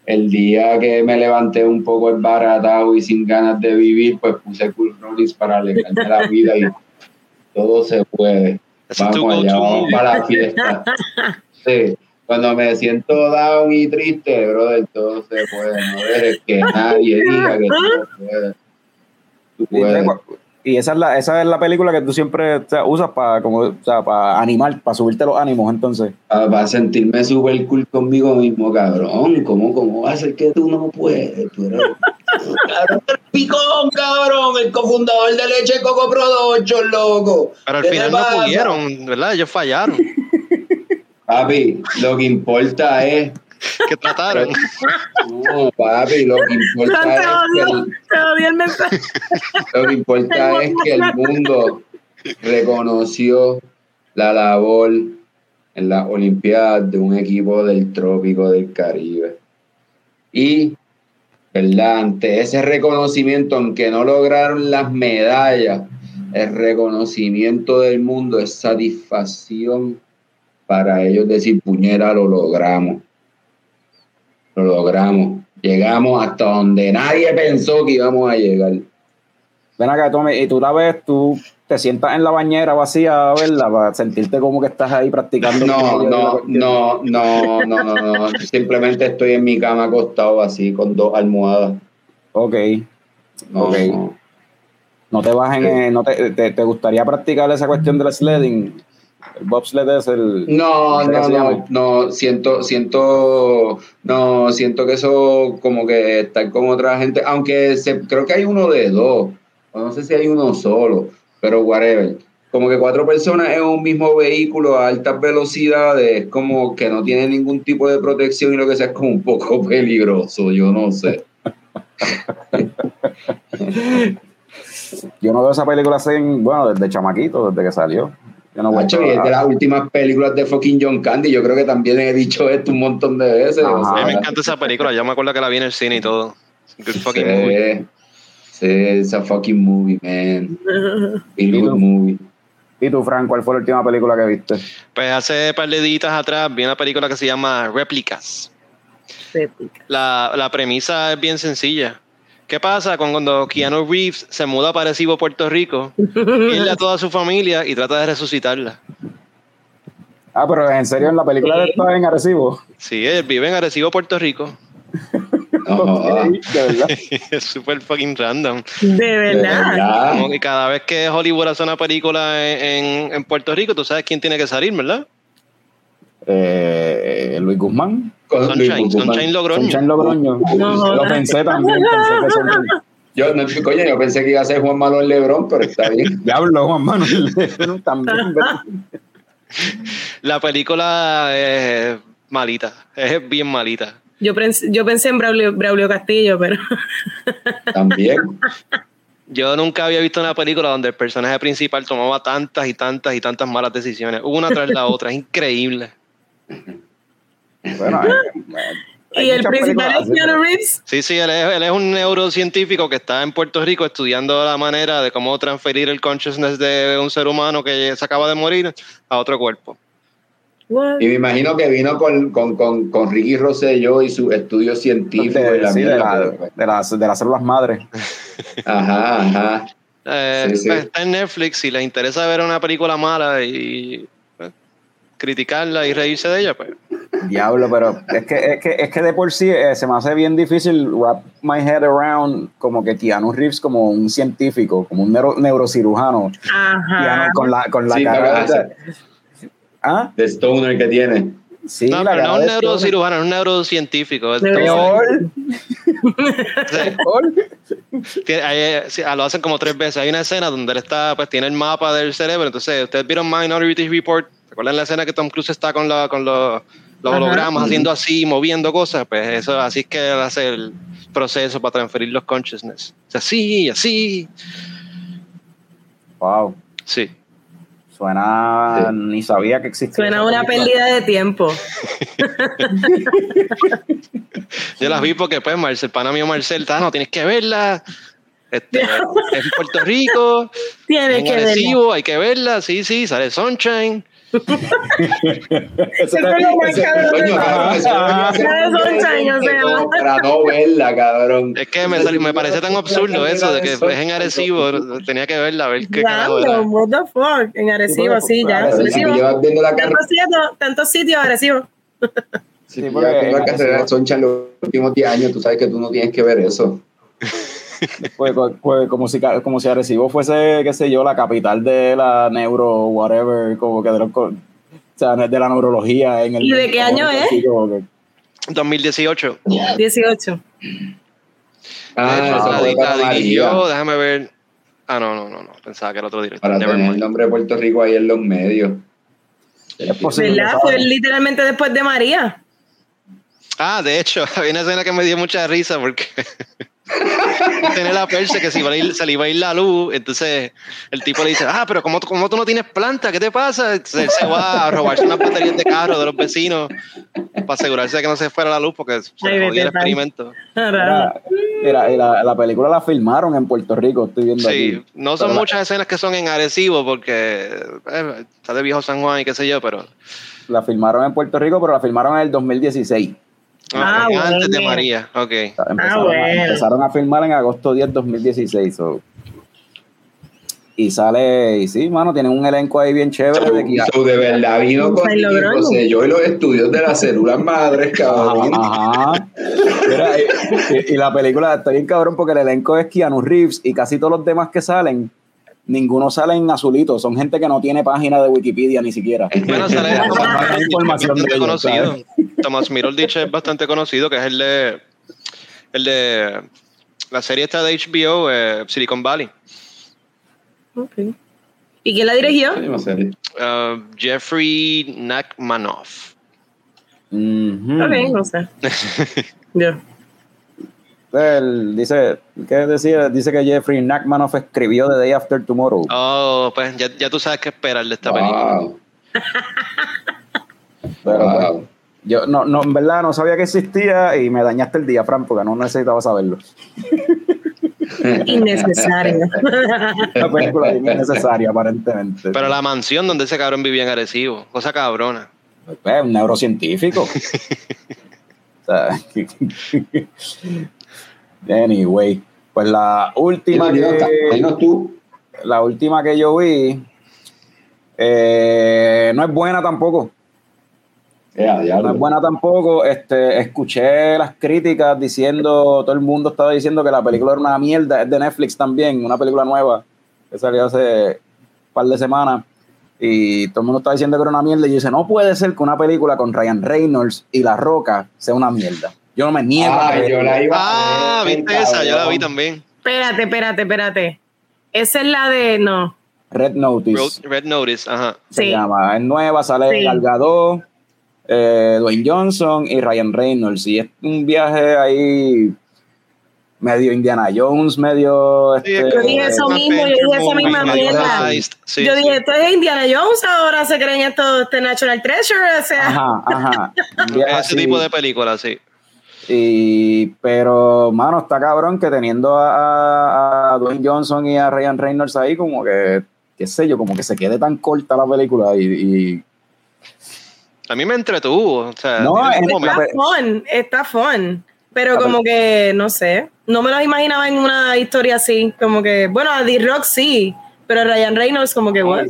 el día que me levanté un poco embaratado y sin ganas de vivir, pues puse Cool Runnings para alegrarme la vida y todo se puede. Vamos allá, vamos para la fiesta. Sí, cuando me siento down y triste, brother, todo se puede. No dejes que nadie diga que tú no puedes. Tú puedes. Y esa es la, esa es la película que tú siempre o sea, usas para como, o sea, para animar, para subirte los ánimos, entonces. Ah, Para sentirme súper cool conmigo mismo, cabrón. ¿Cómo, ¿Cómo va a ser que tú no puedes? Tú eres... cabrón, el picón, cabrón, el cofundador de Leche Coco Production, loco. Pero al ¿Qué te final no pasa? pudieron, ¿verdad? Ellos fallaron. Papi, lo que importa es. que trataron. No, papi, lo que importa Te es que odio, el, te odio el mensaje. lo que importa es que el mundo reconoció la labor en las Olimpiadas de un equipo del trópico del Caribe. Y, ¿verdad? Ante ese reconocimiento, aunque no lograron las medallas, el reconocimiento del mundo es satisfacción para ellos decir, puñera, lo logramos. Lo logramos. Llegamos hasta donde nadie pensó que íbamos a llegar. Ven acá, Tommy, y tú la ves, tú te sientas en la bañera vacía a verla para sentirte como que estás ahí practicando. No, no, no, no, no, no, no. Simplemente estoy en mi cama acostado así con dos almohadas. Ok. No, Ok. no. No te bajen, eh, no te, te, te gustaría practicar esa cuestión del sledding. El bobsled es el. No, ¿cómo no, no, no, siento, siento, no, siento que eso como que estar con otra gente, aunque se, creo que hay uno de dos, o no sé si hay uno solo, pero whatever. Como que cuatro personas en un mismo vehículo a altas velocidades, como que no tiene ningún tipo de protección y lo que sea es como un poco peligroso, yo no sé. Yo no veo esa película así, bueno, desde chamaquito, desde que salió. Yo no he Macho, vuelto y es a- de las últimas películas de fucking John Candy. Yo creo que también he dicho esto un montón de veces. Ajá. o A mí me encanta esa película. Yo me acuerdo que la vi en el cine y todo. Good fucking movie. sí, sí, it's a fucking movie, man. ¿Y good tú? movie. ¿Y tú, Frank, cuál fue la última película que viste? Pues hace par de días atrás vi una película que se llama Réplicas. La, la premisa es bien sencilla. ¿Qué pasa con cuando Keanu Reeves se muda para Arecibo, Puerto Rico, pierde a toda su familia y trata de resucitarla? Ah, pero en serio, en la película Sí. está en Arecibo. Sí, él vive en Arecibo, Puerto Rico. No, de verdad. es súper fucking random. De De verdad. verdad. Como que cada vez que Hollywood hace una película en, en- en Puerto Rico, tú sabes quién tiene que salir, ¿verdad? Eh, Luis Guzmán. Sunshine, Guzmán. Sunshine Logroño. Sunshine Logroño. No, Lo pensé también. Pensé que son... Yo, no, coño, yo pensé que iba a ser Juan Malo el Lebrón, pero está bien. Diablo, Juan Manuel. también. ¿verdad? La película es malita, es bien malita. Yo pensé, yo pensé en Braulio, Braulio Castillo, pero También. Yo nunca había visto una película donde el personaje principal tomaba tantas y tantas y tantas malas decisiones, una tras la otra, es increíble. Bueno, hay y el principal es Keanu Reeves. Sí, sí, él es, él es un neurocientífico que está en Puerto Rico estudiando la manera de cómo transferir el consciousness de un ser humano que se acaba de morir a otro cuerpo. What? Y me imagino que vino con, con, con, con Ricky Rosselló y sus estudios científicos. y de, la sí, de, mierda, la- pues, de las, de las células madres. Ajá, ajá. Eh, Sí, sí. pues, Está en Netflix, si les interesa ver una película mala y pues, criticarla y reírse de ella, pues Diablo, pero es que, es que, es que de por sí eh, se me hace bien difícil wrap my head around como que Keanu Reeves como un científico, como un neuro- neurocirujano. Keanu Ajá. con la, con la Sí, cara. pero- ¿Ah? De Stoner que tiene. Sí, no, la pero no cara un de neurocirujano, es un neurocientífico. Neuro- Peor. Tiene- eh, sí, lo hacen como tres veces. Hay una escena donde él está, pues tiene el mapa del cerebro. Entonces, ustedes vieron Minority Report. ¿Recuerdan la escena que Tom Cruise está con, la, con, los, los Ajá. hologramas haciendo así, moviendo cosas, pues eso, así es que él hace el proceso para transferir los consciousness. O sea, así, así. Wow. Sí. Suena. Sí. Ni sabía que existía. Suena una película. pérdida de tiempo. Yo las vi porque, pues, Marcel, pana mío Marcel, "Ah, no, tienes que verla. Este, es en Puerto Rico, Tienes en que verla. Hay que verla, sí, sí, sale Sunshine. Eso es lo más cabrón. Son Para no verla, cabrón. Es que me, me parece tan absurdo eso de que es en Arecibo, tenía que verla, a ver qué. Random, what the fuck. En Arecibo, sí, ya. Pero Pero si tú Arecibo. llevas viendo la carrera, Tantos sitios, Arecibo. si Sí, porque llevas viendo la carrera de Arecibo- Soncha en los últimos 10 años, tú sabes que tú no tienes que ver eso. Pues, pues, como si como si Arecibo fuese, qué sé yo, la capital de la neuro, whatever, como que de, los o sea, de la neurología en el ¿Y de qué año es? que- 2018. 18. Ah, De hecho, eso la, dirigió, déjame ver. Ah, no, no, no, no, pensaba que era otro director. para Never tener el nombre de Puerto Rico ahí en los medios. es posible. ¿Verdad? ¿sabes? Fue literalmente después de María. Ah, de hecho, había una escena que me dio mucha risa porque tiene la perse que se, iba a ir, se le iba a ir la luz, entonces el tipo le dice, ah, pero ¿cómo, tú- cómo tú no tienes planta? ¿Qué te pasa? Entonces él se va a robarse unas baterías de carro de los vecinos para asegurarse de que no se fuera la luz porque se jodía el experimento. Y la, la película la filmaron en Puerto Rico, estoy viendo Sí, aquí. no son Pero la- muchas escenas que son en Arecibo porque eh, está de viejo San Juan y qué sé yo, pero La filmaron en Puerto Rico, pero la filmaron en el 2016. Ah, ah, antes de. María, ok. Sea, Empezaron, a, empezaron a filmar en agosto 10, 2016. so. Y sale, y sí, mano, tienen un elenco ahí bien chévere. de So, de verdad vino Un con yo y los estudios de las células madres, cabrón. Ajá. Mira, y, la película está bien cabrón porque el elenco es Keanu Reeves y casi todos los demás que salen, ninguno sale en azulito. Son gente que no tiene página de Wikipedia ni siquiera. Bueno, sale No hay Thomas información de bastante ellos, conocido. ¿sabes? Tomás Miroldich es bastante conocido, que es el de el de la serie esta de HBO, eh, Silicon Valley. Ok. ¿Y quién la dirigió? Uh, Jeffrey Nachmanoff. Ujú. Ok, no sé. Yo. Él dice, ¿qué decía? Dice que Jeffrey Nachmanoff escribió The Day After Tomorrow. Oh, pues ya, ya tú sabes qué esperar de esta película. Wow, Pero, pues, wow. Yo no, no, en verdad no sabía que existía y me dañaste el día, Fran, porque no necesitaba saberlo. Innecesario. Una película bien innecesaria, aparentemente. Pero la mansión donde ese cabrón vivía en Arecibo, cosa cabrona. Pues, un neurocientífico. anyway, pues la última que, tú. la última que yo vi eh, no es buena tampoco. Ya, No es buena tampoco. Este, escuché las críticas diciendo, todo el mundo estaba diciendo que la película era una mierda. Es de Netflix también, una película nueva que salió hace un par de semanas. Y todo el mundo estaba diciendo que era una mierda. Y yo dije, no puede ser que una película con Ryan Reynolds y La Roca sea una mierda. Yo no me niego a Ah, yo la iba Ah, a ver, viste esa, yo la vi también. Espérate, espérate, espérate. Esa es la de. No. Red Notice Red, Red Notice, ajá. se Sí. llama. Es nueva, sale Sí. Gal Gadot, eh, Dwayne Johnson y Ryan Reynolds. Y es un viaje ahí medio Indiana Jones, medio... Sí, este, es Yo dije eso mismo, yo dije esa misma mierda. Sí, yo sí. dije, esto es Indiana Jones, ahora se creen esto, este National Treasure, o sea. Ajá, ajá. Ese así. tipo de película, sí. Y, pero, mano, está cabrón que teniendo a, a Dwayne Johnson y a Ryan Reynolds ahí, como que, qué sé yo, como que se quede tan corta la película y, y A mí me entretuvo. O sea, No, es-. Está fun, está fun. Pero como que, no sé, no me los imaginaba en una historia así. Como que, bueno, a D-Rock sí, pero a Ryan Reynolds como que, what?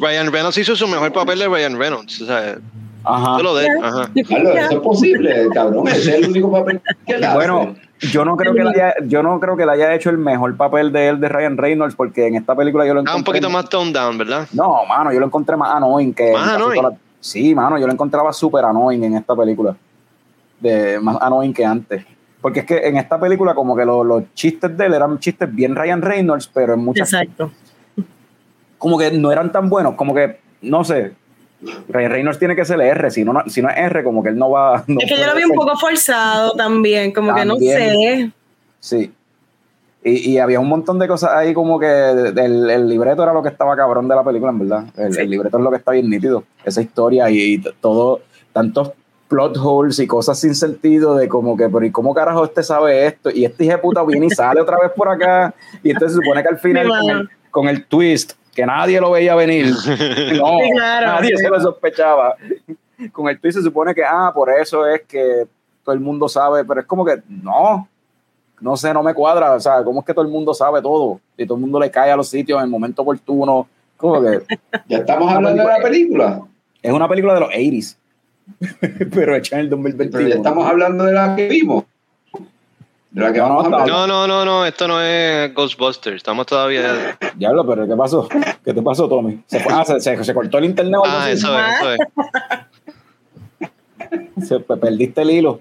Ryan Reynolds hizo su mejor papel de Ryan Reynolds. O sea, ajá. solo de. Ajá. Eso es posible, cabrón. Ese es el único papel que. Bueno, yo no creo que le haya, yo no creo que le haya hecho el mejor papel de él de Ryan Reynolds, porque en esta película yo lo encontré. Ah, un poquito más toned down, ¿verdad? No, mano, yo lo encontré más annoying que. ¿Más annoying? Sí, mano, yo lo encontraba súper annoying en esta película. De, más annoying que antes. Porque es que en esta película, como que lo- los chistes de él eran chistes bien Ryan Reynolds, pero en muchas. Exacto. Como que no eran tan buenos, como que, no sé. Ryan Reynolds tiene que ser R, si no, no- si no es R, como que él no va. no es que yo lo vi un poco forzado también, como que no sé. Sí. Y, y había un montón de cosas ahí como que el, el libreto era lo que estaba cabrón de la película, en verdad. El, Sí. el libreto es lo que está bien nítido. Esa historia y, y todo, tantos plot holes y cosas sin sentido de como que, pero ¿y cómo carajo este sabe esto? Y este hijo de puta viene y sale otra vez por acá. Y entonces se supone que al final con el, con el twist, que nadie lo veía venir. No, Sí, claro. nadie se lo sospechaba. Con el twist se supone que, ah, por eso es que todo el mundo sabe, pero es como que no, no sé, no me cuadra, o sea, ¿cómo es que todo el mundo sabe todo? Y todo el mundo le cae a los sitios en el momento oportuno. Como que Ya estamos hablando de la película. es una película de los 80s, pero hecha en el Pero 2021. ya estamos hablando de la que vimos. De la que No, no, vamos a hablar. No, no, no, no, esto no es Ghostbusters. Estamos todavía. Diablo, pero ¿qué pasó? ¿Qué te pasó, Tommy? Se, fue- ah, se, se- se cortó el internet Ah, eso es, eso es. Se- pe- perdiste el hilo.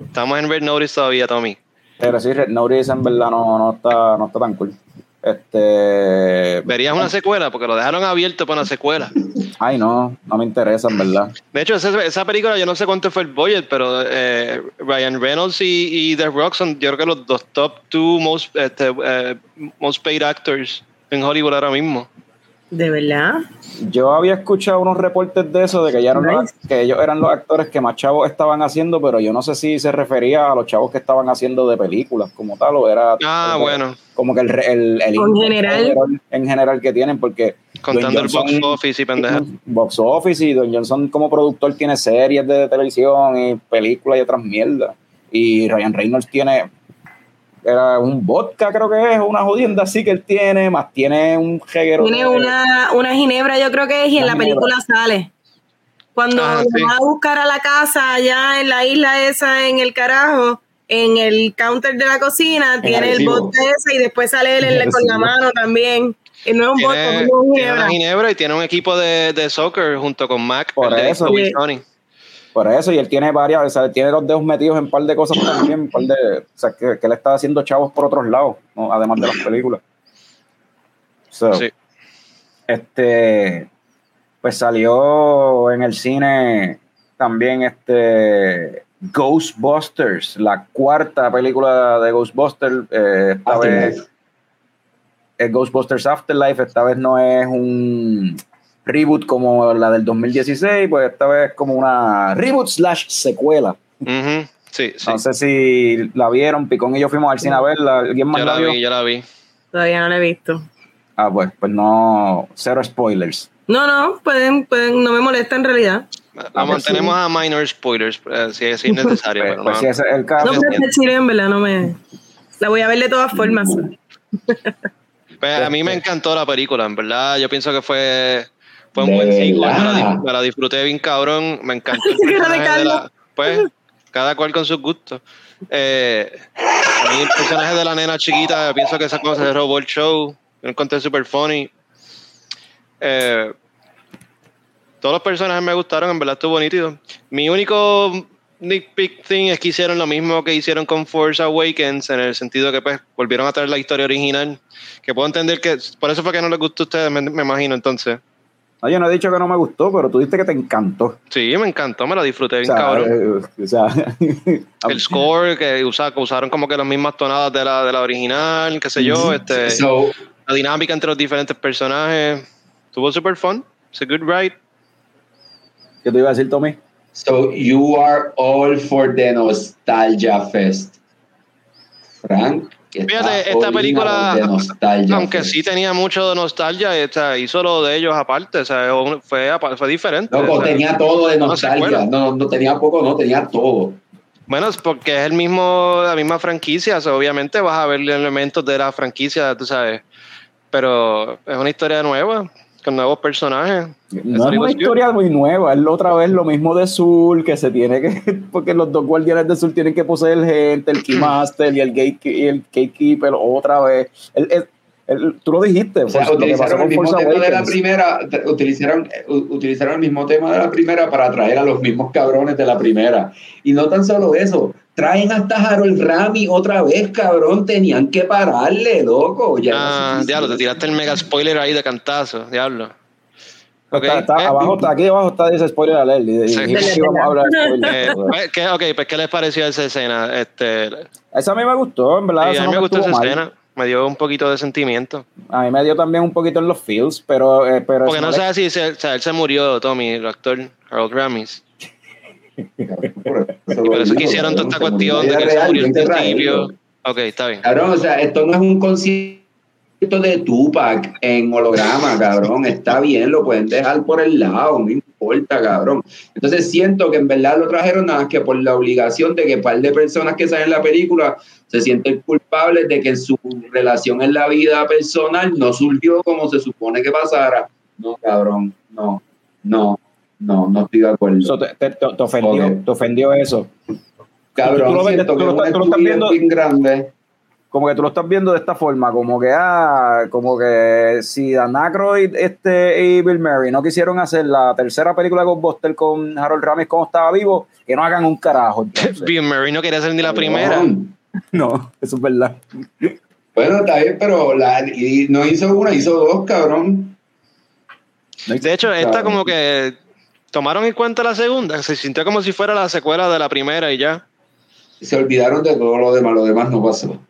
Estamos en Red Notice todavía, Tommy. Pero sí, Red Notice en verdad no, no, está, no está tan cool. Este. ¿Verías una secuela? Porque lo dejaron abierto para una secuela. Ay, no, no me interesa en verdad. De hecho, esa, esa película, yo no sé cuánto fue el budget, pero eh, Ryan Reynolds y, y The Rock son, yo creo que los dos top two most, este, eh, most paid actors en Hollywood ahora mismo. De verdad. Yo había escuchado unos reportes de eso, de que, ya eran los- que ellos eran los actores que más chavos estaban haciendo, pero yo no sé si se refería a los chavos que estaban haciendo de películas como tal, o era Ah, o- bueno. como que el, re- el, el En general. en general que tienen, porque Contando el box office y pendeja. box office y Don Johnson como productor tiene series de televisión y películas y otras mierdas. Y Ryan Reynolds tiene era un vodka creo que es, una jodienda así que él tiene, más tiene un jeguero. Tiene de- una, una ginebra, yo creo que es, y en la película sale. Cuando Ah, sí. va a buscar a la casa allá en la isla esa, en el carajo, en el counter de la cocina, tiene el adhesivo. bote ese y después sale él en la- con la mano también. Y no es un Tiene, es un tiene ginebra. una ginebra y tiene un equipo de, de soccer junto con Mac. Por el de eso. Tony. Por eso, y él tiene varias, o sea, tiene los dedos metidos en un par de cosas también, un par de, o sea, que, que él está haciendo chavos por otros lados, ¿no? además de las películas. So, Sí. Este, pues salió en el cine también este Ghostbusters, la cuarta película de Ghostbusters, eh, esta vez es Ghostbusters Afterlife, esta vez no es un reboot como la del 2016, pues esta vez es como una reboot slash secuela. Sí, sí. No sé si la vieron, Picón y yo fuimos al cine a verla, ¿alguien más Yo la la vio? vi, yo la vi. Todavía no la he visto. Ah, pues, pues no, cero spoilers. No, no, pueden, pueden, no me molesta en realidad. La pues mantenemos a minor spoilers, eh, si es innecesario. Pues, pero pues no. si es el caso, No, en verdad, no me... La voy a ver de todas formas. Pues, a mí me encantó la película, en verdad. Yo pienso que fue, fue un De buen sequel. Me la, me disfruté bien cabrón. Me encantó el de la. Pues, cada cual con sus gustos. Eh, a mí el personaje de la nena chiquita, pienso que esa cosa se robó el show. Lo encontré super funny. Eh, todos los personajes me gustaron, en verdad estuvo nítido. Mi único nitpick thing es que hicieron lo mismo que hicieron con Force Awakens, en el sentido que pues volvieron a traer la historia original. Que puedo entender que por eso fue que no les gustó a ustedes, me, me imagino entonces. No, yo no he dicho que no me gustó, pero tú dijiste que te encantó. Sí, me encantó, me la disfruté O bien sea, cabrón. eh, o sea, el score que, usa- que usaron como que las mismas tonadas de la, de la original, qué sé yo, este, So, la dinámica entre los diferentes personajes. Estuvo super fun. It's a good ride. ¿Qué te iba a decir, Tommy? so you are all for the nostalgia fest. Frank. Fíjate, esta película, aunque sí tenía mucho de nostalgia, o sea, hizo lo de ellos aparte, o sea, fue, fue diferente. Loco, o sea, tenía todo de no nostalgia. No, no tenía poco, no, tenía todo. Bueno, es porque es el mismo, la misma franquicia, o sea, obviamente vas a ver elementos de la franquicia, tú sabes, pero es una historia nueva, con nuevos personajes. No es una historia muy nueva, es otra vez lo mismo de Zul, que se tiene que, porque los dos guardianes de Zul tienen que poseer gente, el Keymaster y el, gate, y el Gatekeeper otra vez. El- el- el- tú lo dijiste, O sea, pues, lo que pasó utilizaron el mismo tema de la Awakens. primera, utilizaron, eh, utilizaron el mismo tema de la primera para traer a los mismos cabrones de la primera. Y no tan solo eso, traen hasta Harold Rami otra vez, cabrón, tenían que pararle, loco. Ya Ah, suficiente. diablo, te tiraste el mega spoiler ahí de cantazo, diablo. Ok, Está- está- eh, abajo está, aquí abajo está dice spoiler alert. Y, y Sí. dijimos que íbamos a hablar de spoiler. eh, pues, ¿qué, ok, pues ¿qué les pareció esa escena? Este, Esa a mí me gustó, en verdad. sí, a no mí me gustó esa mal. escena. Me dio un poquito de sentimiento. A mí me dio también un poquito en los feels, pero. eh, pero Porque no le- sé si se, o sea, él se murió, Tommy, el actor Harold Ramis. Por Y por eso quisieron toda esta cuestión de que él se murió al principio. Ok, está bien. Cabrón, o sea, esto no es un concierto de Tupac en holograma, cabrón. Está bien, lo pueden dejar por el lado, no importa, cabrón. Entonces siento que en verdad lo trajeron nada más que por la obligación de que un par de personas que salen en la película se sienten culpables de que su relación en la vida personal no surgió como se supone que pasara. No, cabrón, no, no, no, no estoy de acuerdo. te, te- te- te ofendió, te ofendió eso. Cabrón, tú lo ves- siento tú que lo es estás- una tú lo estás estupidez viendo- bien grande. Como que tú lo estás viendo de esta forma, como que ah, como que si Dan Aykroyd este, y Bill Murray no quisieron hacer la tercera película de Ghostbusters con Harold Ramis como estaba vivo, que no hagan un carajo. entonces. Bill Murray no quería ser ni la primera. No, eso es verdad. Bueno, está bien, pero la, y no hizo una, hizo dos, cabrón. De hecho, esta como que tomaron en cuenta la segunda. Se sintió como si fuera la secuela de la primera y ya. Se olvidaron de todo lo demás, lo demás no pasó.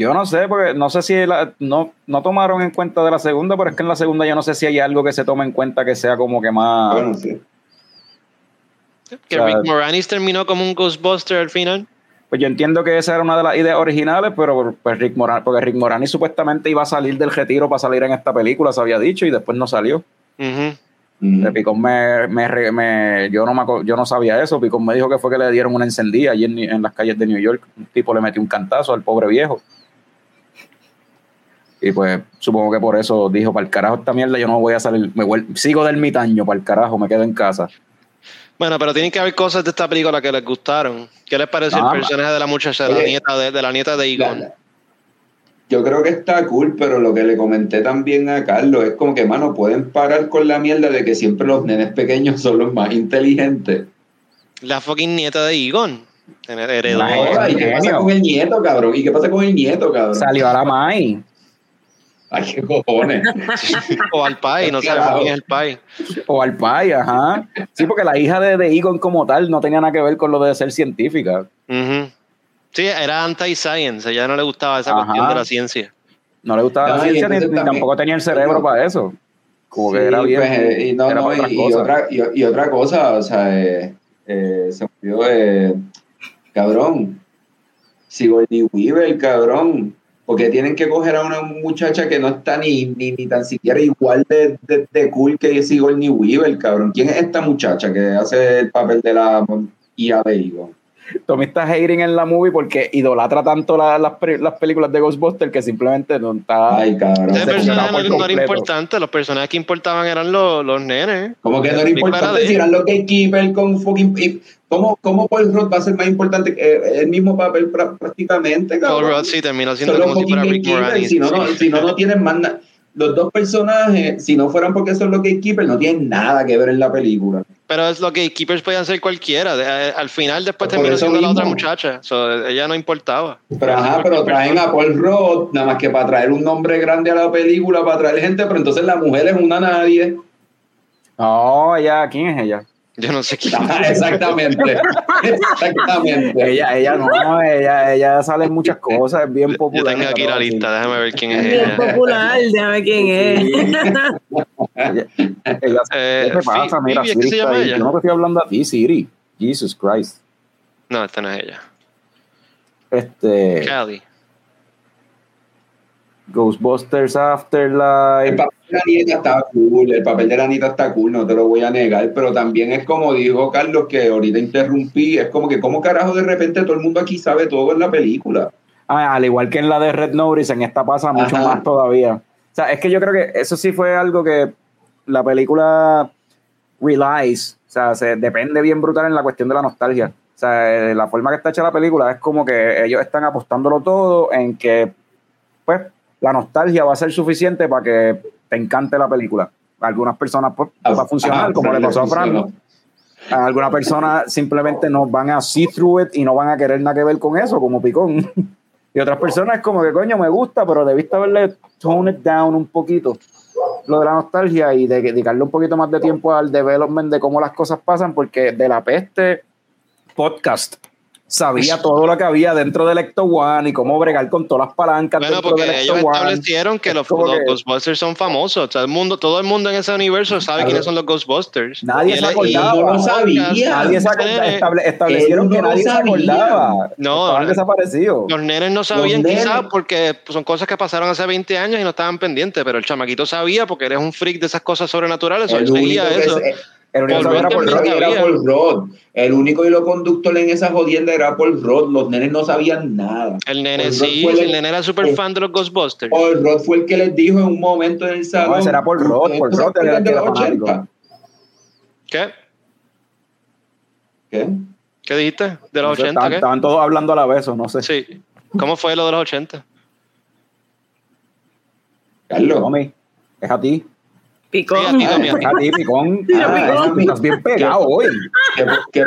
Yo no sé, porque no sé si la- no, no tomaron en cuenta de la segunda, pero es que en la segunda yo no sé si hay algo que se tome en cuenta que sea como que más... Bueno, sí. Que. Rick Moranis terminó como un Ghostbuster al final. Pues yo entiendo que esa era una de las ideas originales, pero pues Rick Moran, porque Rick Moranis supuestamente iba a salir del retiro para salir en esta película, se había dicho, y después no salió. Ujú. Mm. Eh, Picón me, me, me- yo no me yo no sabía eso. Picón me dijo que fue que le dieron una encendida allí en, en las calles de New York. Un tipo le metió un cantazo al pobre viejo. Y pues supongo que por eso dijo, para el carajo esta mierda, yo no voy a salir, me vuel- sigo del mitaño, para el carajo, me quedo en casa. Bueno, pero tienen que haber cosas de esta película que les gustaron. ¿Qué les pareció Ah, el personaje de la muchacha, de la nieta de, de la nieta de Egon? la- yo creo que está cool, pero lo que le comenté también a Carlos es como que, mano, pueden parar con la mierda de que siempre los nenes pequeños son los más inteligentes. La fucking nieta de Egon. Heredó. ¿Y qué pasa con el nieto, cabrón? ¿Y qué pasa con el nieto, cabrón? Salió a la Mai. Ay, qué cojones. O al pai, no sabemos quién es el pai. O al pai, ajá. Sí, porque la hija de, de Egon como tal no tenía nada que ver con lo de ser científica. Ujú. Sí, era anti-science. A ella no le gustaba esa Ajá. cuestión de la ciencia. No le gustaba No, la ciencia ni, también- tampoco tenía el cerebro para eso. Como que Sí, era bien. pues, eh, y, no, era y- otra, y, y otra cosa, o sea, eh, eh, se olvidó, eh, cabrón, Sigourney Weaver, cabrón, porque tienen que coger a una muchacha que no está ni, ni, ni tan siquiera igual de, de, cool que Sigourney Weaver, cabrón. ¿Quién es esta muchacha que hace el papel de la hija de Egon? Tommy está hating en la movie porque idolatra tanto la- las, películas de Ghostbusters que simplemente no está. Ay, cabrón. Ese se personaje no, no era importante. Los personajes que importaban eran los, los nenes. Como que no era importante si eran los gatekeepers con fucking... y ¿Cómo, ¿Cómo Paul Rudd va a ser más importante que eh, el mismo papel prá- prácticamente, cabrón? Paul Rudd sí terminó siendo Son los como si fuera Rick Moranis. Si no, no, si no, no tienen más nada. Los dos personajes, si no fueran porque son los gatekeepers, no tienen nada que ver en la película. Pero es lo que Keepers podían ser cualquiera. Eh, al final después Por terminó siendo la otra muchacha. So, ella no importaba. Pero ajá, pero traen a Paul Rudd, nada más que para traer un nombre grande a la película, para traer gente, pero entonces la mujer es una nadie. No, ella, ¿quién es ella? Yo no sé quién. Exactamente. Exactamente. Ella, ella no, ella, ella sale en muchas cosas, es bien Yo popular. tengo aquí la lista, déjame ver quién es Bien ella. popular, déjame quién es. Ella, Eh, ¿Qué te pasa? Mira, ¿es que Siri se llama ella? Yo no te estoy hablando a ti, Siri. Jesus Christ. No, esta no es ella. Este, Callie. Ghostbusters Afterlife. De la nieta está cool, el papel de la nieta está cool, no te lo voy a negar, pero también es como dijo Carlos, que ahorita interrumpí, es como que como carajo de repente todo el mundo aquí sabe todo en la película. Ah, al igual que en la de Red Notice, en esta pasa mucho Ajá. más todavía. O sea, es que yo creo que eso sí fue algo que la película relies, o sea, se depende bien brutal en la cuestión de la nostalgia. O sea, eh, la forma que está hecha la película es como que ellos están apostándolo todo en que, pues, la nostalgia va a ser suficiente para que te encante la película. A algunas personas, pues, va a funcionar, como le pasó. A algunas personas simplemente no van a see through it y no van a querer nada que ver con eso, como Picón. Y otras personas es como que, coño, me gusta, pero debiste haberle tone it down un poquito. lo de la nostalgia y de dedicarle un poquito más de tiempo al development de cómo las cosas pasan, porque de la peste podcast sabía todo lo que había dentro del Ecto One y cómo bregar con todas las palancas Bueno, dentro porque del ellos One. establecieron que Es los, como los que- Ghostbusters son famosos. O sea, el mundo, todo el mundo en ese universo sabe quiénes son los Ghostbusters. Nadie se él- acordaba. Yo no sabía. Nadie se acordaba, estable- establecieron él no que nadie se acordaba. No, Estaban eh, desaparecidos. Los nenes no sabían quizás porque son cosas que pasaron hace 20 años y no estaban pendientes, pero el chamaquito sabía porque eres un freak de esas cosas sobrenaturales, él El seguía que eso. El único Paul era Rocky. sabía. era Paul Rudd. El único hilo conductor en esa jodienda era Paul Rudd. Los nenes no sabían nada. El nene Paul sí, fue el nene era súper eh, fan de los Ghostbusters. Paul Rudd fue el que les dijo en un momento en el salón. ese era Paul "Ustedes Paul no Rudd era el que de era los fanático. 80". ¿Qué? ¿Qué? ¿Qué dijiste? ¿De los No sé, 80? estaban, ¿qué? estaban todos hablando a la vez, o no sé. Sí. ¿Cómo fue lo de los 80? Carlos. Tommy, es a ti. Picó. Sí, a ti, Tommy, a Es ti. a ti, Picón. Ah, Picón. Estás bien pegado hoy. que, que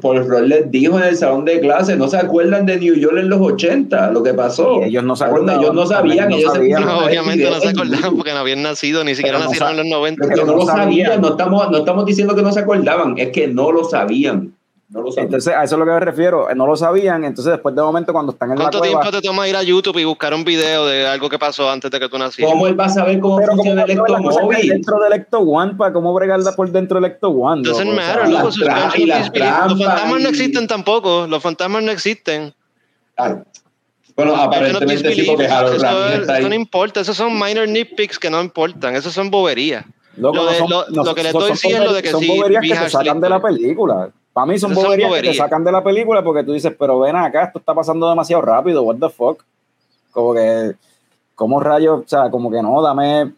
Paul Rudd les dijo en el salón de clase, no se acuerdan de New York en los 80, lo que pasó. Sí, ellos no se acordaban, Ellos no sabían, no ellos se sabían. No, obviamente no se acordaban porque no habían nacido, ni siquiera no nacieron en los 90. Pero que no, no lo sabían. sabían, no estamos, no estamos diciendo que no se acordaban, es que no lo sabían. No lo sabían. Entonces, a eso es lo que me refiero. No lo sabían. Entonces, después de momento, cuando están en la ¿Cuánto cueva. tiempo te toma ir a YouTube y buscar un video de algo que pasó antes de que tú nacieras? ¿Cómo él va a saber cómo Pero como funciona el ectomóvil? dentro del Ecto One, para cómo bregarla por dentro del Ecto One. Doesn't loco, o sea, matter, loco. tra- y. Los fantasmas no existen tampoco. Los fantasmas no existen. Ay. Bueno, aparentemente sí, porque Harold eso, es- eso no importa. Esos son minor nitpicks que no importan. Esos son boberías. loco, lo no son- lo- no lo que le son- estoy son diciendo de que son si boberías que te sacan de la película. Para mí son son boberías que te boberías. sacan de la película porque tú dices, pero ven acá, esto está pasando demasiado rápido, what the fuck. Como que, como rayos, o sea, como que no, dame.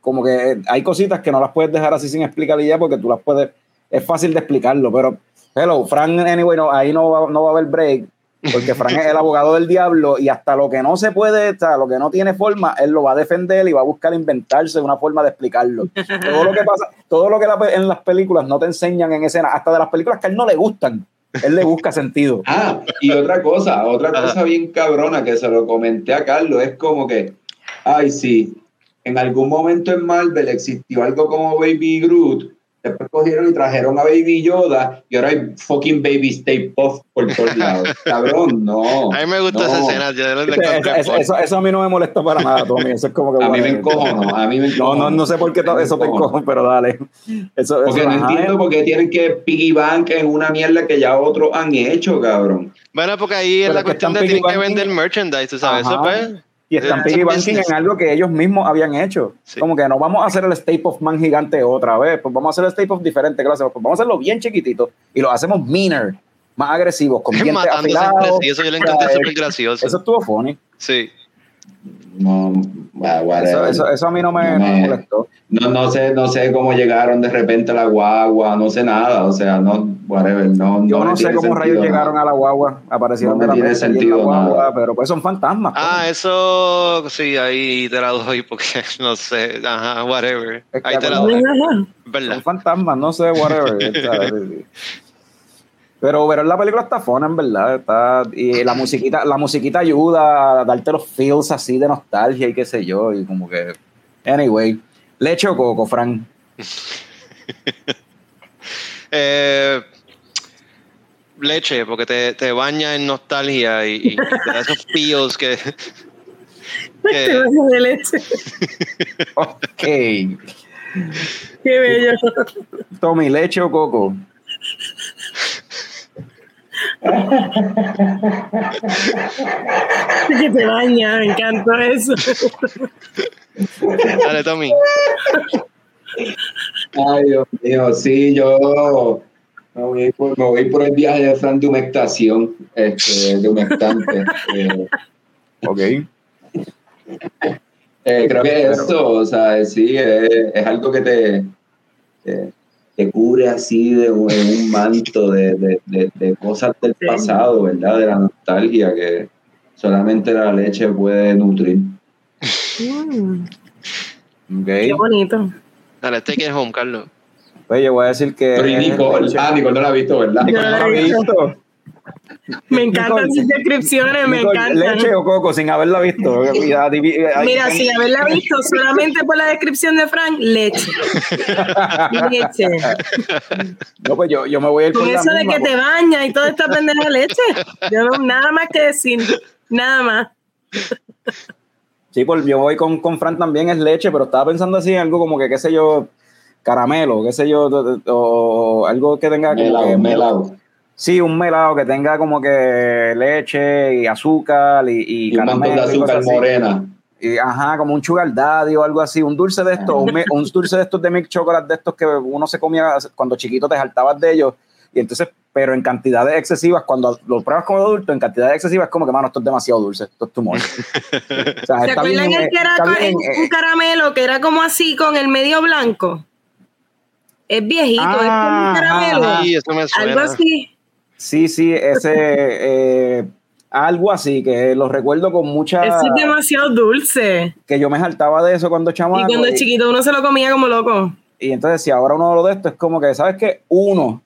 Como que hay cositas que no las puedes dejar así sin explicar y ya porque tú las puedes. Es fácil de explicarlo, pero. Hello, Frank, anyway, no, ahí no va, no va a haber break. Porque Frank es el abogado del diablo y hasta lo que no se puede, sea, lo que no tiene forma, él lo va a defender y va a buscar inventarse una forma de explicarlo. Todo lo que pasa, todo lo que la- en las películas no te enseñan en escena, hasta de las películas que a él no le gustan, él le busca sentido. Ah, y otra cosa, otra Ajá. cosa bien cabrona que se lo comenté a Carlos, es como que, ay, sí, en algún momento en Marvel existió algo como Baby Groot, después cogieron y trajeron a Baby Yoda y ahora hay fucking Baby Stay Puff por todos lados. Cabrón, no. A mí me gusta no. esa escena. Yo Eso, eso- eso- eso a mí no me molesta para nada, Tommy. Eso es como que. A mí me bueno, encojo, a mí me No, encojo. no, no sé por qué eso te encojo, pero dale. Eso, Porque eso, no ajá, entiendo por qué tienen que piggy bank en una mierda que ya otros han hecho, cabrón. Bueno, porque ahí es Pero la cuestión de tienen que vender merchandise, sabes. Eso pues. Y están Eh, piggybacking business. en algo que ellos mismos habían hecho. Sí. Como que no vamos a hacer el State of Man gigante otra vez, pues vamos a hacer el State of diferente clase, pues vamos a hacerlo bien chiquitito y lo hacemos meaner, más agresivos, con dientes afilados. Eso yo encontré súper gracioso. Eso estuvo funny. Sí. No, ah, whatever. Eso, eso, eso a mí no me, No me molestó. No, no sé, no sé cómo llegaron de repente a la guagua, no sé nada, o sea, no, whatever, no. Yo no sé cómo rayos llegaron a la guagua, aparecieron de la tiene la sentido guagua, nada. pero pues son fantasmas. pues. Ah, eso sí, ahí te la doy porque no sé. Ajá, whatever. Es que Ahí te la doy. Son fantasmas, no sé, whatever. pero ver la película está fona, en verdad. Está, y la musiquita, la musiquita ayuda a darte los feels así de nostalgia y qué sé yo. Y como que. Anyway. Leche o coco, Frank. Eh, leche, porque te, te baña en nostalgia y, y te da esos feels que. Te que baño de leche. Ok. Qué bello. Tommy, leche o coco. Que te baña, me encantó eso. dale, Tommy. Ay, Dios mío, sí, yo me voy por, me voy por el viaje de Fran de humectación, este, de humectante. eh, Ok. eh, creo que eso, o sea, sí, es, es algo que te, te, te cubre así de un, en un manto de, de, de, de cosas del pasado, ¿verdad? De la nostalgia que solamente la leche puede nutrir. Mm, Ok. qué bonito. Dale, take it home, Carlos. Pues yo voy a decir que. Pero y Nicole, ah, Nicole no la ha visto, ¿verdad? Nicole no la ha visto. Me encantan sus descripciones, me encantan. ¿Leche o coco sin haberla visto? Mira, ahí- Mira, sin haberla visto solamente por la descripción de Frank, leche. leche. No, pues yo, yo me voy a ir Con con la eso de que te pues. baña y toda esta pendeja de leche. Yo no, nada más que decir, nada más. Sí, pues yo voy con, con Fran también, es leche, pero estaba pensando así en algo como que, qué sé yo, caramelo, qué sé yo, o, o algo que tenga como Melao, que- melao. Sí, un melado que tenga como que leche y azúcar y, y Y un montón de caramelo y azúcar morena. Y, ajá, como un sugar daddy o algo así, un dulce de estos, un, dulce de estos de milk chocolate de estos que uno se comía cuando chiquito te saltabas de ellos y entonces, pero en cantidades excesivas, cuando lo pruebas como adulto, en cantidades excesivas es como que, mano, esto es demasiado dulce, esto es much. O sea, ¿Se acuerdan bien, el que eh, era está con- bien, un eh, caramelo que era como así con el medio blanco? Es viejito, es como Ah, un caramelo. ajá. Sí, eso me Algo suena. así. Sí, sí, ese, eh, algo así, que lo recuerdo con mucha, Eso es demasiado dulce. que yo me saltaba de eso cuando chamaco. Y cuando y- es chiquito uno se lo comía como loco. Y entonces, si ahora uno lo de esto es como que, ¿sabes qué? Uno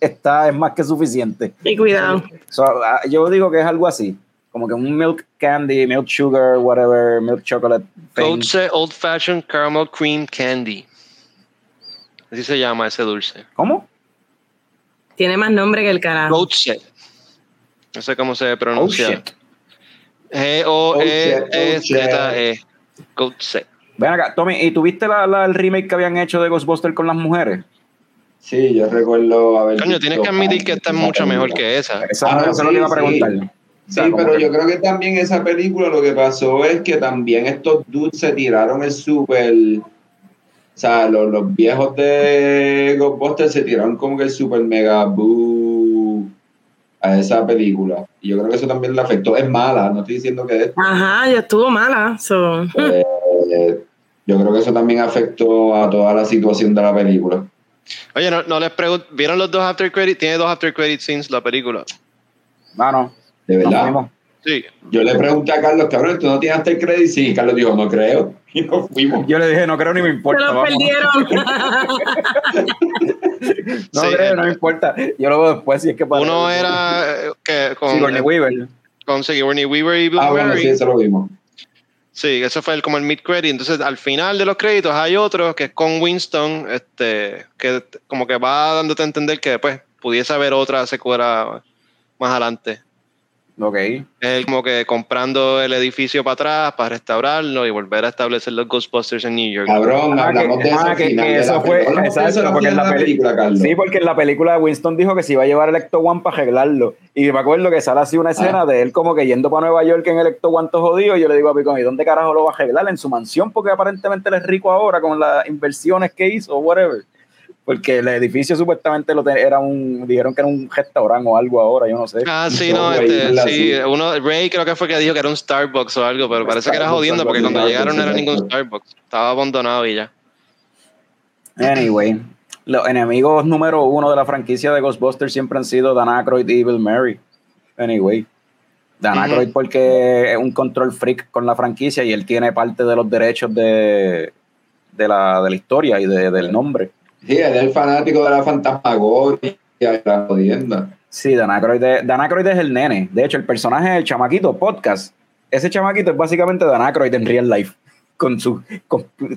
está, es más que suficiente. Y cuidado. So, ah, yo digo que es algo así, como que un milk candy, milk sugar, whatever, milk chocolate. Goatse Old Fashioned Caramel Cream Candy. Así se llama ese dulce. ¿Cómo? Tiene más nombre que el carajo. Goatse. No sé cómo se pronuncia. G-O-E-Z-E. Goatse. Ven acá, Tommy, ¿y tuviste la, la- el remake que habían hecho de Ghostbusters con las mujeres? Sí, yo recuerdo haber Coño, tienes que admitir que esta es mucho mejor que esa. Esa Ah, lo sí, que iba a preguntar. Sí, O sea, como pero que- yo creo que también esa película lo que pasó es que también estos dudes se tiraron el super. O sea, los, los viejos de Ghostbusters se tiraron como que el super mega boo a esa película. Y yo creo que eso también le afectó. Es mala, no estoy diciendo que es. Ajá, ya estuvo mala. so. eh, yo creo que eso también afectó a toda la situación de la película. Oye, no, no les pregunto. ¿Vieron los dos after credits? Tiene dos after credit scenes la película. Mano, De verdad. Sí. Yo le pregunté a Carlos, cabrón, ¿tú no tienes hasta el crédito? Sí, y Carlos dijo, no creo. Y nos fuimos. Yo le dije, no creo ni me Se importa. lo vamos. perdieron. No Sí, creo, no me importa. Yo lo veo después si es que para. Uno era eh, que con, Sigourney Weaver. con Sigourney Weaver y Bill Ah, bueno, sí, eso lo vimos. Sí, eso fue el, como el mid credit. Entonces, al final de los créditos hay otro que es con Winston, este, que como que va dándote a entender que después pudiese haber otra secuela más adelante. Ok. Él como que comprando el edificio para atrás para restaurarlo y volver a establecer los Ghostbusters en New York. Cabrón, Ah, hablamos que- de eso ah, que- eso fue- película. Exacto, porque en la de la peli- película, Carlos. Sí, porque en la película Winston dijo que se iba a llevar el Ecto One para arreglarlo. Y me acuerdo que sale así una escena de él como que yendo para Nueva York en el Ecto One todo jodido. Y yo le digo a Picón, ¿y dónde carajo lo va a arreglar? En su mansión, porque aparentemente él es rico ahora con las inversiones que hizo o whatever. Porque el edificio supuestamente lo era un, dijeron que era un restaurante o algo ahora, yo no sé. Ah, sí, No, este, sí, uno, Ray creo que fue que dijo que era un Starbucks o algo, pero parece que era jodiendo porque cuando llegaron no era ningún. Starbucks, estaba abandonado y ya. Anyway, los enemigos número uno de la franquicia de Ghostbusters siempre han sido Dan Aykroyd y Bill Murray. Anyway, Dan. Aykroyd porque es un control freak con la franquicia y él tiene parte de los derechos de, de, la, de la historia y de- del nombre. Sí, él es el fanático de la fantasmagoria y la jodienda. Sí, Dan Aykroyd, es- Dan Aykroyd es el nene. De hecho, el personaje del chamaquito podcast, ese chamaquito es básicamente Dan Aykroyd en real life, con sus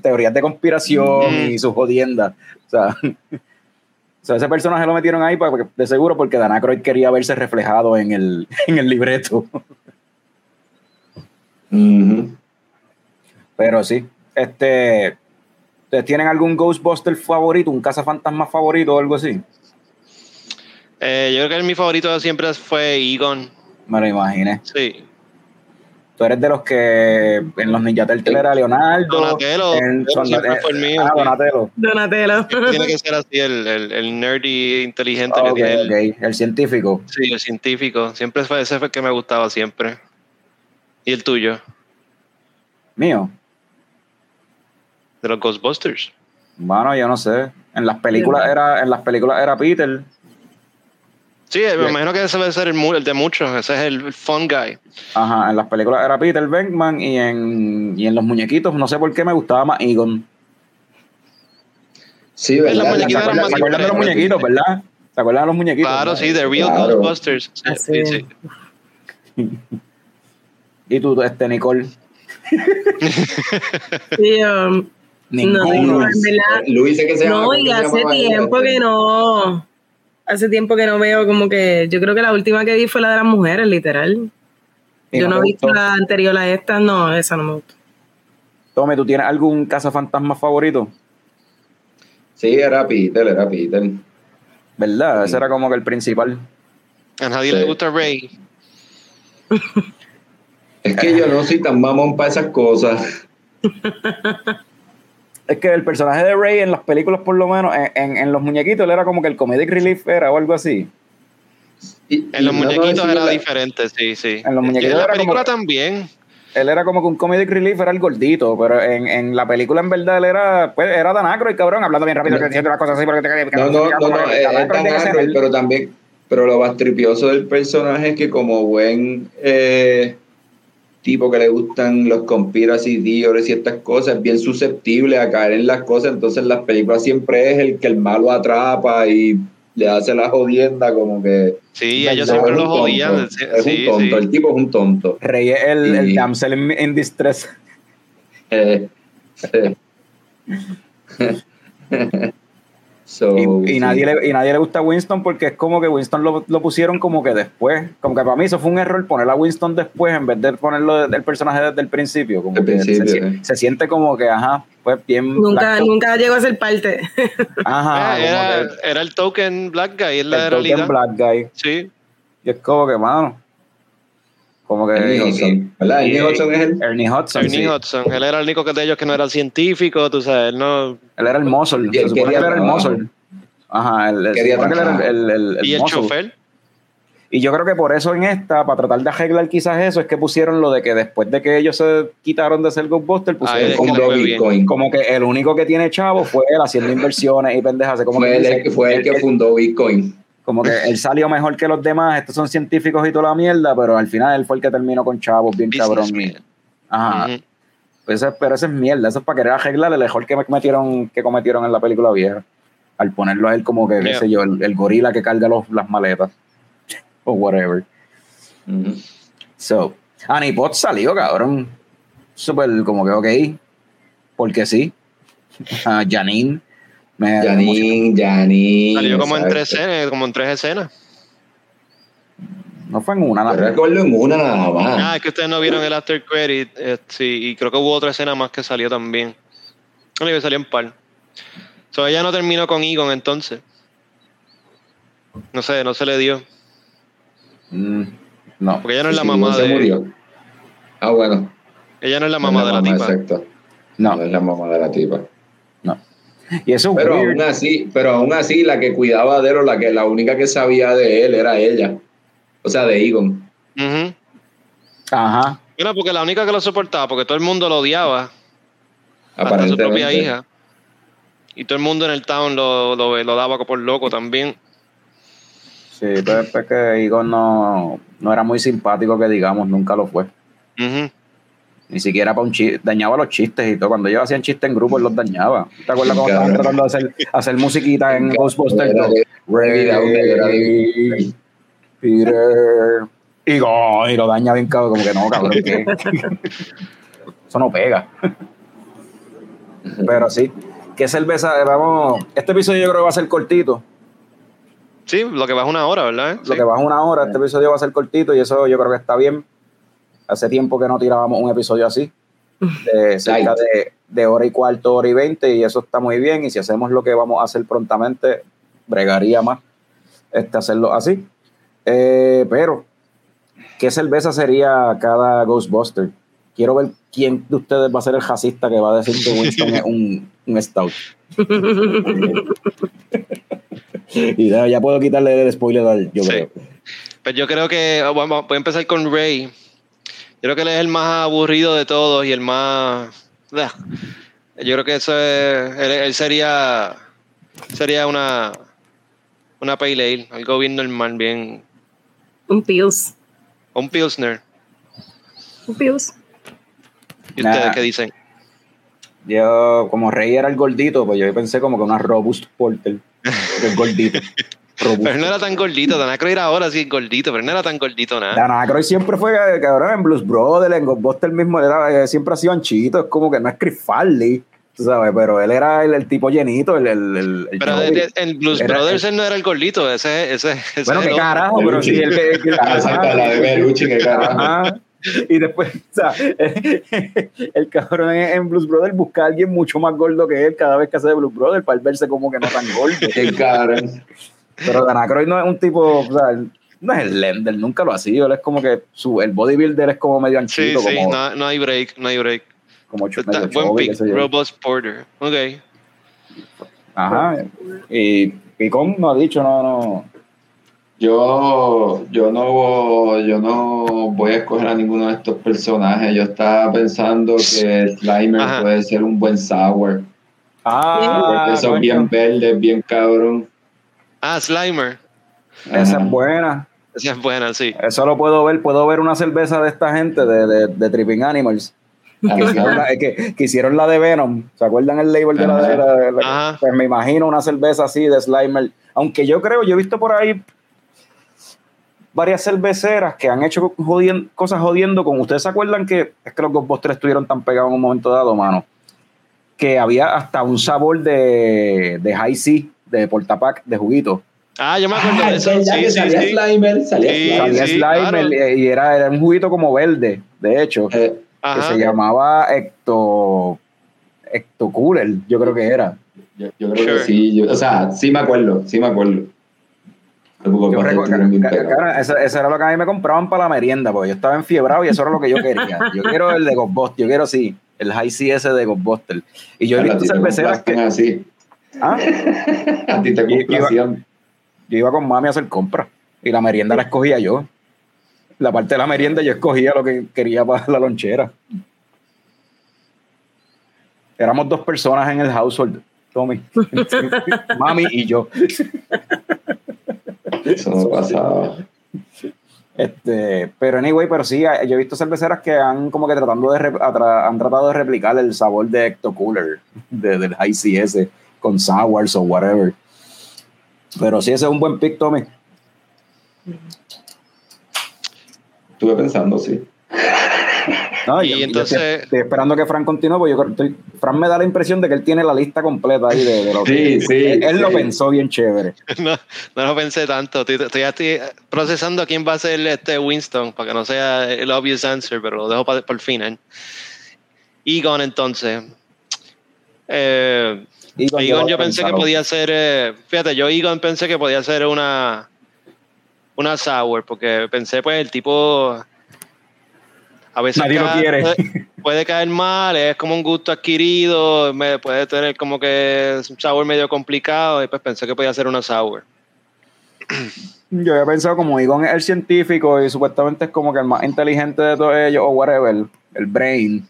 teorías de conspiración Mm. y sus jodiendas. O sea, o sea, ese personaje lo metieron ahí para, porque- de seguro porque Dan Aykroyd quería verse reflejado en el, en el libreto. Pero sí, este, ¿ustedes tienen algún Ghostbuster favorito, un cazafantasma favorito o algo así? Eh, yo creo que mi favorito siempre fue Egon. Me lo imaginé. Sí. Tú eres de los que en los Ninja Turtles era Leonardo. Donatello, en- Donatello siempre fue el mío, Ah. Donatello. Donatello. Tiene que ser así el, el, el nerdy inteligente que tiene. el- científico. Sí, el científico. Siempre fue ese fue el que me gustaba siempre. ¿Y el tuyo? Mío. De los Ghostbusters. Bueno, yo no sé. En las películas era, en las películas era Peter. Sí, me imagino que ese debe ser el, mu- el de muchos. Ese es el fun guy. Ajá, en las películas era Peter Venkman y en, y en los muñequitos, no sé por qué me gustaba más Egon. Sí, En ¿verdad? ¿Se acuerdan, más se acuerdan de los muñequitos, verdad? ¿Se acuerdan de los muñequitos? Claro, no? sí, The Real Claro. Ghostbusters. Sí, Así. sí, sí. Y tú, este, Nicole. Sí, um, Ninguno. no. Luis que se. No, ¿cómo y hace tiempo que no. Hace tiempo que no veo como que. Yo creo que la última que vi fue la de las mujeres, literal. Y Yo no he visto la anterior a esta, no, esa no me gustó. Tommy, ¿tú tienes algún cazafantasma favorito? Sí, era Peter, era Peter. ¿Verdad? Ese era como que el principal. A nadie Sí. le gusta Ray. Es que yo no soy tan mamón para esas cosas. Es que el personaje de Ray en las películas, por lo menos, en, en- en los muñequitos, él era como que el comedic relief era o algo así. Y- En los y no, no, muñequitos era la- diferente, sí, sí. En los Y muñequitos en la era como película que- también. Él era como que un comedic relief, era el gordito, pero en, en la película, en verdad, él era, pues, era Dan Aykroyd, cabrón, hablando bien rápido, No. diciendo las cosas así, porque te No, no, no, no, Dan es es Aykroyd tan tiene que ser Aykroyd, él. pero también, pero lo más tripioso del personaje es que como buen eh, tipo que le gustan los conspiracy theories y estas cosas, es bien susceptible a caer en las cosas, entonces en las películas siempre es el que el malo atrapa y le hace la jodienda como que... Sí, ellos siempre lo jodían. Es Sí, un tonto, sí. el tipo es un tonto. Rey es el, el damsel in, in distress. Eh, eh. So, Y, y sí. nadie le, y nadie le gusta a Winston porque es como que Winston lo, lo pusieron como que después. Como que para mí eso fue un error poner a Winston después en vez de ponerlo del personaje desde el principio. Como Del que principio, se, siente como que, ajá, pues bien. Nunca, black- nunca llegó a ser parte. Ajá, Ah, era, el token Black Guy, es el la token realidad. black guy. Sí. Y es como que, mano. Como que. Ernie Hudson, ¿verdad? Ernie y- Hudson es el... Ernie Hudson. Ernie sí. Hudson, él era el único que de ellos que no era científico, tú sabes, él no. Él era el él Se supone que quería él era el muscle. Ajá, el, el- él era el, el, el y el muscle. chofer. Y yo creo que por eso en esta, para tratar de arreglar quizás eso, es que pusieron lo de que después de que ellos se quitaron de ser Ghostbusters, pusieron Ahí es como, que. Bitcoin. como que el único que tiene chavo fue él haciendo inversiones y pendejas. Como Fue que, el, dice, que- fue el que él- fundó Bitcoin. Como que él salió mejor que los demás, estos son científicos y toda la mierda, pero al final él fue el que terminó con chavos bien cabrón. Businessman. Ajá. Pues eso pero eso es mierda, eso es para querer arreglar el error que metieron, que cometieron en la película vieja. Al ponerlo a él como que, qué sé yo, el, el gorila que carga los, las maletas. O whatever. So, Annie Potts salió, cabrón. Súper como que ok. Porque sí. Ah, Janine. Me, Janine, Janine. Salió como en, tres escenas, como en tres escenas. No fue en una. Yo recuerdo en una nada más. Ah, es que ustedes no vieron el after credit. eh, sí, y creo que hubo otra escena más que salió también. No, que salió en par. So, ella no terminó con Egon entonces. No sé, no se le dio. Mm, no. Porque ella no es la Sí, mamá se de. murió. Ah, bueno. Ella no es la No es mamá de la tipa. Exacto. No, No es la mamá de la tipa. Y eso Pero weird. aún así, pero aún así la que cuidaba de él o la que la única que sabía de él era ella. O sea, de Egon. Ajá. Bueno, porque la única que lo soportaba, porque todo el mundo lo odiaba, hasta su propia hija. Y todo el mundo en el town lo, lo, lo daba por loco también. Sí, pero es que Igor no, no era muy simpático, que digamos, nunca lo fue. Ujú. Ni siquiera para un chiste, dañaba los chistes y todo. Cuando ellos hacían chistes en grupo, él los dañaba. ¿Te acuerdas cuando estaban tratando de hacer, hacer musiquita en Ghostbusters? Peter, Igor, y lo daña bien cabrón, como que no, cabrón, ¿qué? Eso no pega. Pero sí, ¿qué cerveza? Eh, Vamos, este episodio yo creo que va a ser cortito. Sí, lo que va es una hora, ¿verdad? Lo Sí. que va a una hora, este episodio va a ser cortito y eso yo creo que está bien. Hace tiempo que no tirábamos un episodio así, de cerca de, de hora y cuarto, hora y veinte, y eso está muy bien. Y si hacemos lo que vamos a hacer prontamente, bregaría más este, hacerlo así. Eh, pero, ¿qué cerveza sería cada Ghostbuster? Quiero ver quién de ustedes va a ser el jazzista que va a decir que Winston es un, un stout. y ya, ya puedo quitarle el spoiler al yo Sí. creo. Pues yo creo que vamos, voy a empezar con Ray. Yo creo que él es el más aburrido de todos y el más. Yo creo que eso es. Él, él sería. Sería una. Una pale ale, algo bien normal, bien. Un Pius. Un Pilsner. Un Pius. ¿Y ustedes Nah. qué dicen? Yo, como Rey era el gordito, pues yo pensé como que una Robust Porter. El gordito. Pero él no era tan gordito, Dan Aykroyd ahora sí es gordito, pero no era tan gordito nada. Dan Aykroyd siempre fue, cabrón, en Blues Brothers, en Ghostbusters mismo, era, eh, siempre ha sido anchito, es como que no es Chris Farley, tú sabes, pero él era el, el tipo llenito, el... el, el, el pero chubby. de- de- en Blues Era- Brothers él no era el gordito, ese, ese, ese Bueno, qué el carajo, pero sí, el, el- el- Ah, exacto, la de Belucci, que carajo. Y después, o sea, el cabrón en, en Blues Brothers busca a alguien mucho más gordo que él cada vez que hace de Blues Brothers para él verse como que no tan gordo. Qué cabrón. Pero Dan Aykroyd no es un tipo, o sea, no es el Lender, nunca lo ha sido. Él es como que su, el bodybuilder es como medio anchito, sí, como, no, no hay break, no hay break. como medio buen pick. Robust Porter. Ok. Ajá. Y Picón no ha dicho, no, no. Yo, yo no, yo no voy a escoger a ninguno de estos personajes. Yo estaba pensando que Slimer Ajá. puede ser un buen sour. Ah, porque son coño. bien verdes, bien cabrón. Ah, Slimer. Esa es buena. Esa es buena, sí. Eso lo puedo ver. Puedo ver una cerveza de esta gente de, de, de Tripping Animals. Que hicieron, la, que, que hicieron la de Venom. ¿Se acuerdan el label de la de, la- de la- Ajá. Pues me imagino una cerveza así de Slimer. Aunque yo creo, yo he visto por ahí varias cerveceras que han hecho jodien- cosas jodiendo con. ¿Ustedes se acuerdan que es que los Ghostbusters estuvieron tan pegados en un momento dado, mano? Que había hasta un sabor de, de High C, de Portapac, de juguito. Ah, yo me acuerdo Ah, de eso. Sí, que sí, salía sí. Slimer, salía Sí, Slimer. Había sí, Slimer claro. y era, era un juguito como verde, de hecho, que Eh, Ajá. se llamaba Ecto, Ecto Cooler, yo creo que era. yo, yo creo Sure. que sí. yo- o sea, sí me acuerdo, sí me acuerdo. Yo recuerdo- eso, eso era lo que a mí me compraban para la merienda, porque yo estaba enfiebrado y eso era lo que yo quería. Yo quiero el de Ghostbusters, yo quiero sí, el High CS de Ghostbusters. Y yo he visto cerveceras que. así. ¿Ah? A ti te Y- iba-. Yo iba con mami a hacer compras y la merienda la escogía yo. La parte de la merienda yo escogía lo que quería para la lonchera. Éramos dos personas en el household, Tommy. mami y yo. Eso no pasaba. Este, pero anyway, pero sí, yo he visto cerveceras que han como que tratando de han tratado de replicar el sabor de Ecto Cooler, de, del High CS, con sours o whatever. Pero sí, ese es un buen pick, Tommy. Estuve pensando, sí. No, Y yo- yo entonces- estoy, estoy esperando que Fran continúe, porque yo creo- estoy, Fran me da la impresión de que él tiene la lista completa ahí de, de lo que- Sí, sí, Él, él lo pensó bien chévere. No, no lo pensé tanto. Estoy, estoy- estoy procesando quién va a ser este Winston para que no sea el obvious answer, pero lo dejo para, el final. Egon, entonces. Eh, Egon yo pensé que podía ser. eh, fíjate, yo Egon pensé que podía ser una. Una sour, porque pensé, pues, el tipo. A veces Nadie lo cae- quiere. Puede, puede caer mal, es como un gusto adquirido, me, puede tener como que es un sabor medio complicado, y pues pensé que podía ser una sour. Yo había pensado como Egon es el científico y supuestamente es como que el más inteligente de todos ellos, o whatever, el brain.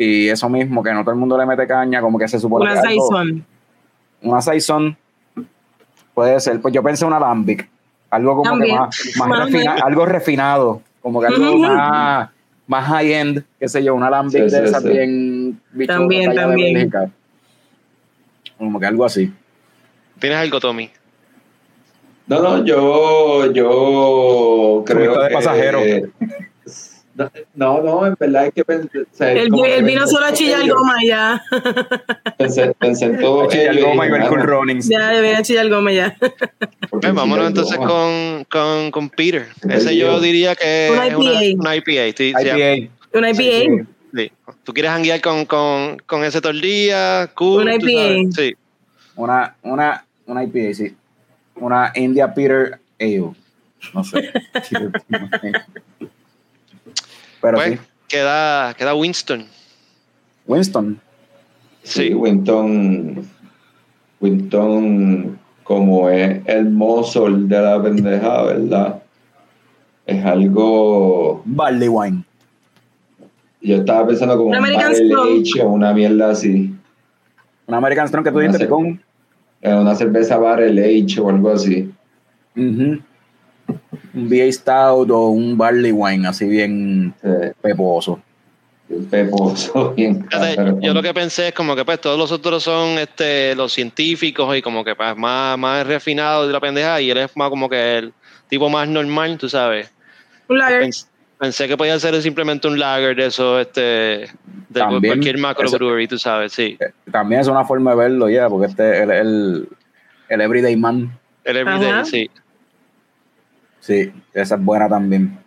Y eso mismo, que no todo el mundo le mete caña, como que se supone Una que algo- Saison. una Saison puede ser, pues yo pensé una Lambic, algo como También. que más, más refina- algo refinado, como que algo más, más high end, qué sé yo, una Lambic Sí, de sí, esas sí. bien También, de también. Como que algo así. ¿Tienes algo, Tommy? No, no, yo, yo creo de que... No, no, en verdad es que sea, Él, vino solo a chillar goma ya. Pensé, pensé en todo Chillar Goma y ver Cool "Mano, Runnings. Ya, viene a chillar goma ya. ¿por qué Pues vámonos entonces goma?" con, con, con Peter. Ese yo diría que Una es una, IPA. una IPA. sí, sí, IPA. Una IPA. sí. ¿Tú quieres hanguear con, con, con ese todo el día? Cool, Una IPA. Sí. Una, una, una IPA, sí. Una India Peter Ale. No sé. Pero sí. queda, queda Winston. Winston. Sí, Sí. Winton, Winton, como es el mozo de la pendeja, ¿verdad? Es algo. Barley Wine. Yo estaba pensando como Un un American. Age o una mierda así. Una American Strong que tú dijiste con. Eh, Una cerveza barrel Age o algo así. Ujú. Un BA Stout o un Barley Wine, así bien Eh, peposo. bien yo lo que pensé es como que pues todos los otros son este los científicos y como que pues más, más refinados de la pendeja y él es más como que el tipo más normal, tú sabes. Un lager. Pens- Pensé que podía ser simplemente un lager de eso, este, de También, cualquier macro eso- brewery, tú sabes, sí. También es una forma de verlo ya, porque este es el, el, el everyday man. El everyday, Ajá. sí. Sí, esa es buena también.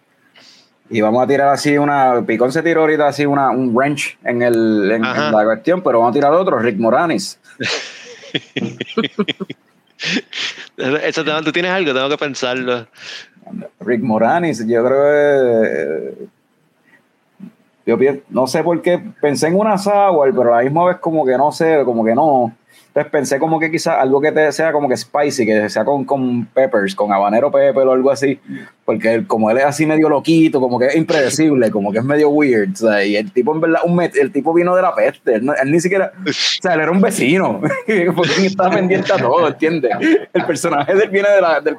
Y vamos a tirar así una. Picón se tiró ahorita así una, un wrench en, el, en, la cuestión, pero vamos a tirar otro, Rick Moranis. Eso, tú tienes algo, tengo que pensarlo. Rick Moranis, yo creo que. Yo no sé por qué pensé en una sour, pero a la misma vez como que no sé, como que no. Entonces pensé como que quizás algo que te sea como que spicy, que sea con, con peppers, con habanero pepper o algo así, porque él, como él es así medio loquito, como que es impredecible, como que es medio weird, o sea, y el tipo en verdad, un met- el tipo vino de la peste, él, no- él ni siquiera, o sea, él era un vecino, porque estaba pendiente a todo, ¿entiendes? El personaje de él viene de la, del-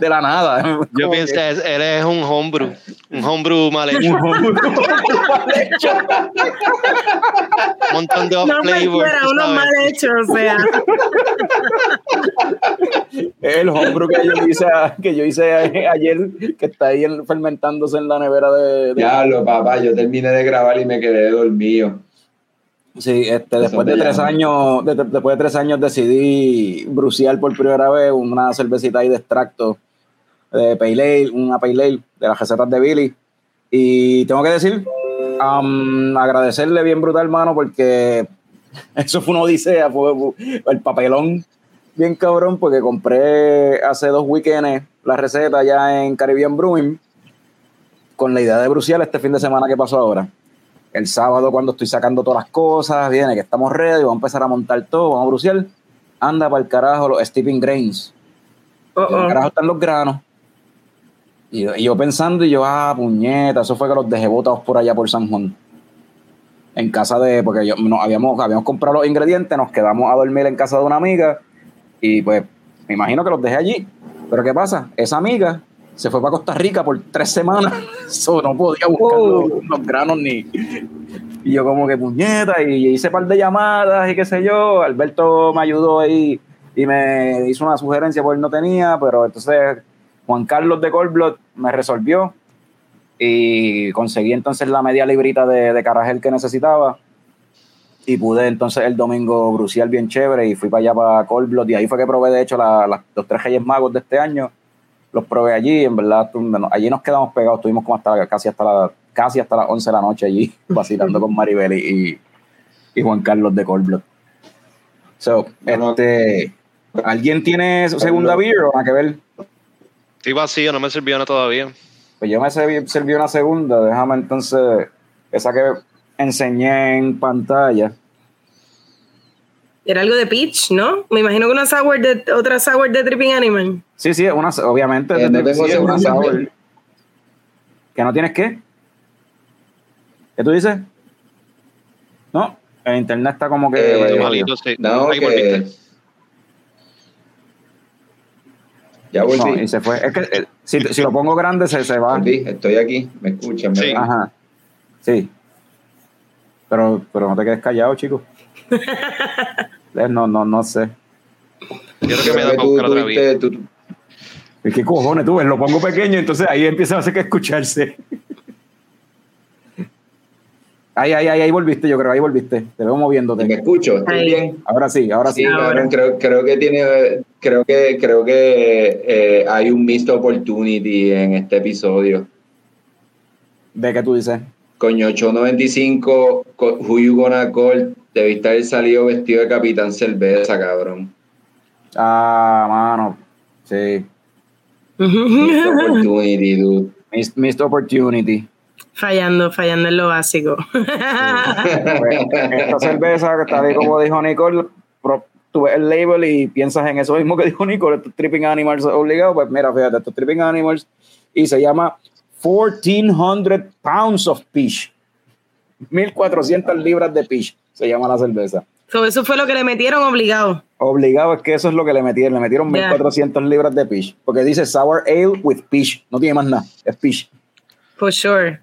de la nada. Yo Como que- pienso, es- él es un homebrew, un homebrew mal hecho, un un montón de off No uno mal hecho, o sea. El hombro que yo hice, que yo hice ayer, que está ahí en- fermentándose en la nevera de. de- Diablo, papá, yo terminé de grabar y me quedé dormido. Sí, este, después de tres años, de- de- después de tres años decidí bruciar por primera vez una cervecita ahí de extracto de Pale Ale, una Pale Ale de las recetas de Billy. Y tengo que decir, am, agradecerle bien brutal, hermano, porque eso fue una odisea, fue el papelón bien cabrón, porque compré hace dos weekends la receta ya en Caribbean Brewing con la idea de bruciar este fin de semana que pasó ahora. El sábado, cuando estoy sacando todas las cosas, viene que estamos ready, vamos a empezar a montar todo, vamos a bruciar. Anda para el carajo los steeping grains. Oh, ¿Dónde oh. carajo están los granos? Y, y yo pensando, y yo, ah, puñeta, eso fue que los dejé botados por allá por San Juan. En casa de, porque yo, no, habíamos, habíamos comprado los ingredientes, nos quedamos a dormir en casa de una amiga, y pues me imagino que los dejé allí. Pero ¿qué pasa? Esa amiga se fue para Costa Rica por tres semanas, so, no podía buscar los, los granos ni. Y yo, como que puñeta, y hice un par de llamadas y qué sé yo. Alberto me ayudó ahí y me hizo una sugerencia porque él no tenía, pero entonces Juan Carlos de Colblot me resolvió y conseguí entonces la media librita de, de carajel que necesitaba y pude entonces el domingo bruciar bien chévere y fui para allá para Colblot y ahí fue que probé de hecho la- la- los tres Reyes Magos de este año los probé allí en verdad allí nos quedamos pegados estuvimos como hasta casi hasta la, casi hasta las 11 de la noche allí vacilando con Maribel y, y- y Juan Carlos de Colblot so, No, no. este ¿alguien tiene su segunda beer o nada que ver? Estoy vacío, no me sirvió nada todavía. Pues yo me serví, serví una segunda, déjame entonces, esa que enseñé en pantalla. Era algo de Peach, ¿no? Me imagino que una sour de, otra sour de Tripping Animal. Sí, sí, una, obviamente. Eh, no sí, tengo es una segunda. sour. ¿Que no tienes qué? ¿Qué tú dices? No, el internet está como que... Eh, malito, sí. No, Ahí que... volviste. Ya No, volví. y se fue. Es que eh, si, si lo pongo grande se, se va. Volví, estoy aquí, me escuchan. Sí. Ajá. Sí. Pero, pero no te quedes callado, chico. No, no, no sé. Yo creo que me da para buscar otra vez. que cojones, tú ves, lo pongo pequeño, entonces ahí empieza a hacer que escucharse. Ahí, ahí, ahí, ahí volviste, yo creo, ahí volviste. Te veo ¿Me moviéndote. escucho? ¿Estoy Ahí. bien? Ahora sí, ahora sí. Sí, Ahora. cabrón, creo, creo que tiene, creo que, creo que eh, hay un missed opportunity en este episodio. ¿De qué tú dices? Coño, 895, co- Who You Gonna Call, debiste haber salido vestido de Capitán Cerveza, cabrón. Ah, mano. Sí. Missed opportunity, dude. Missed, missed opportunity. fallando, fallando en lo básico. Pues, esta cerveza, tal y como dijo Nicole, tú ves el label y piensas en eso mismo que dijo Nicole, estos Tripping Animals obligado. Pues mira, fíjate, estos Tripping Animals y se llama 1400 Pounds of Fish. 1400 libras de fish se llama la cerveza. So, eso fue lo que le metieron obligado. Obligado es que eso es lo que le metieron, le metieron Ya. 1400 libras de fish, porque dice sour ale with fish, no tiene más nada, es fish. For sure.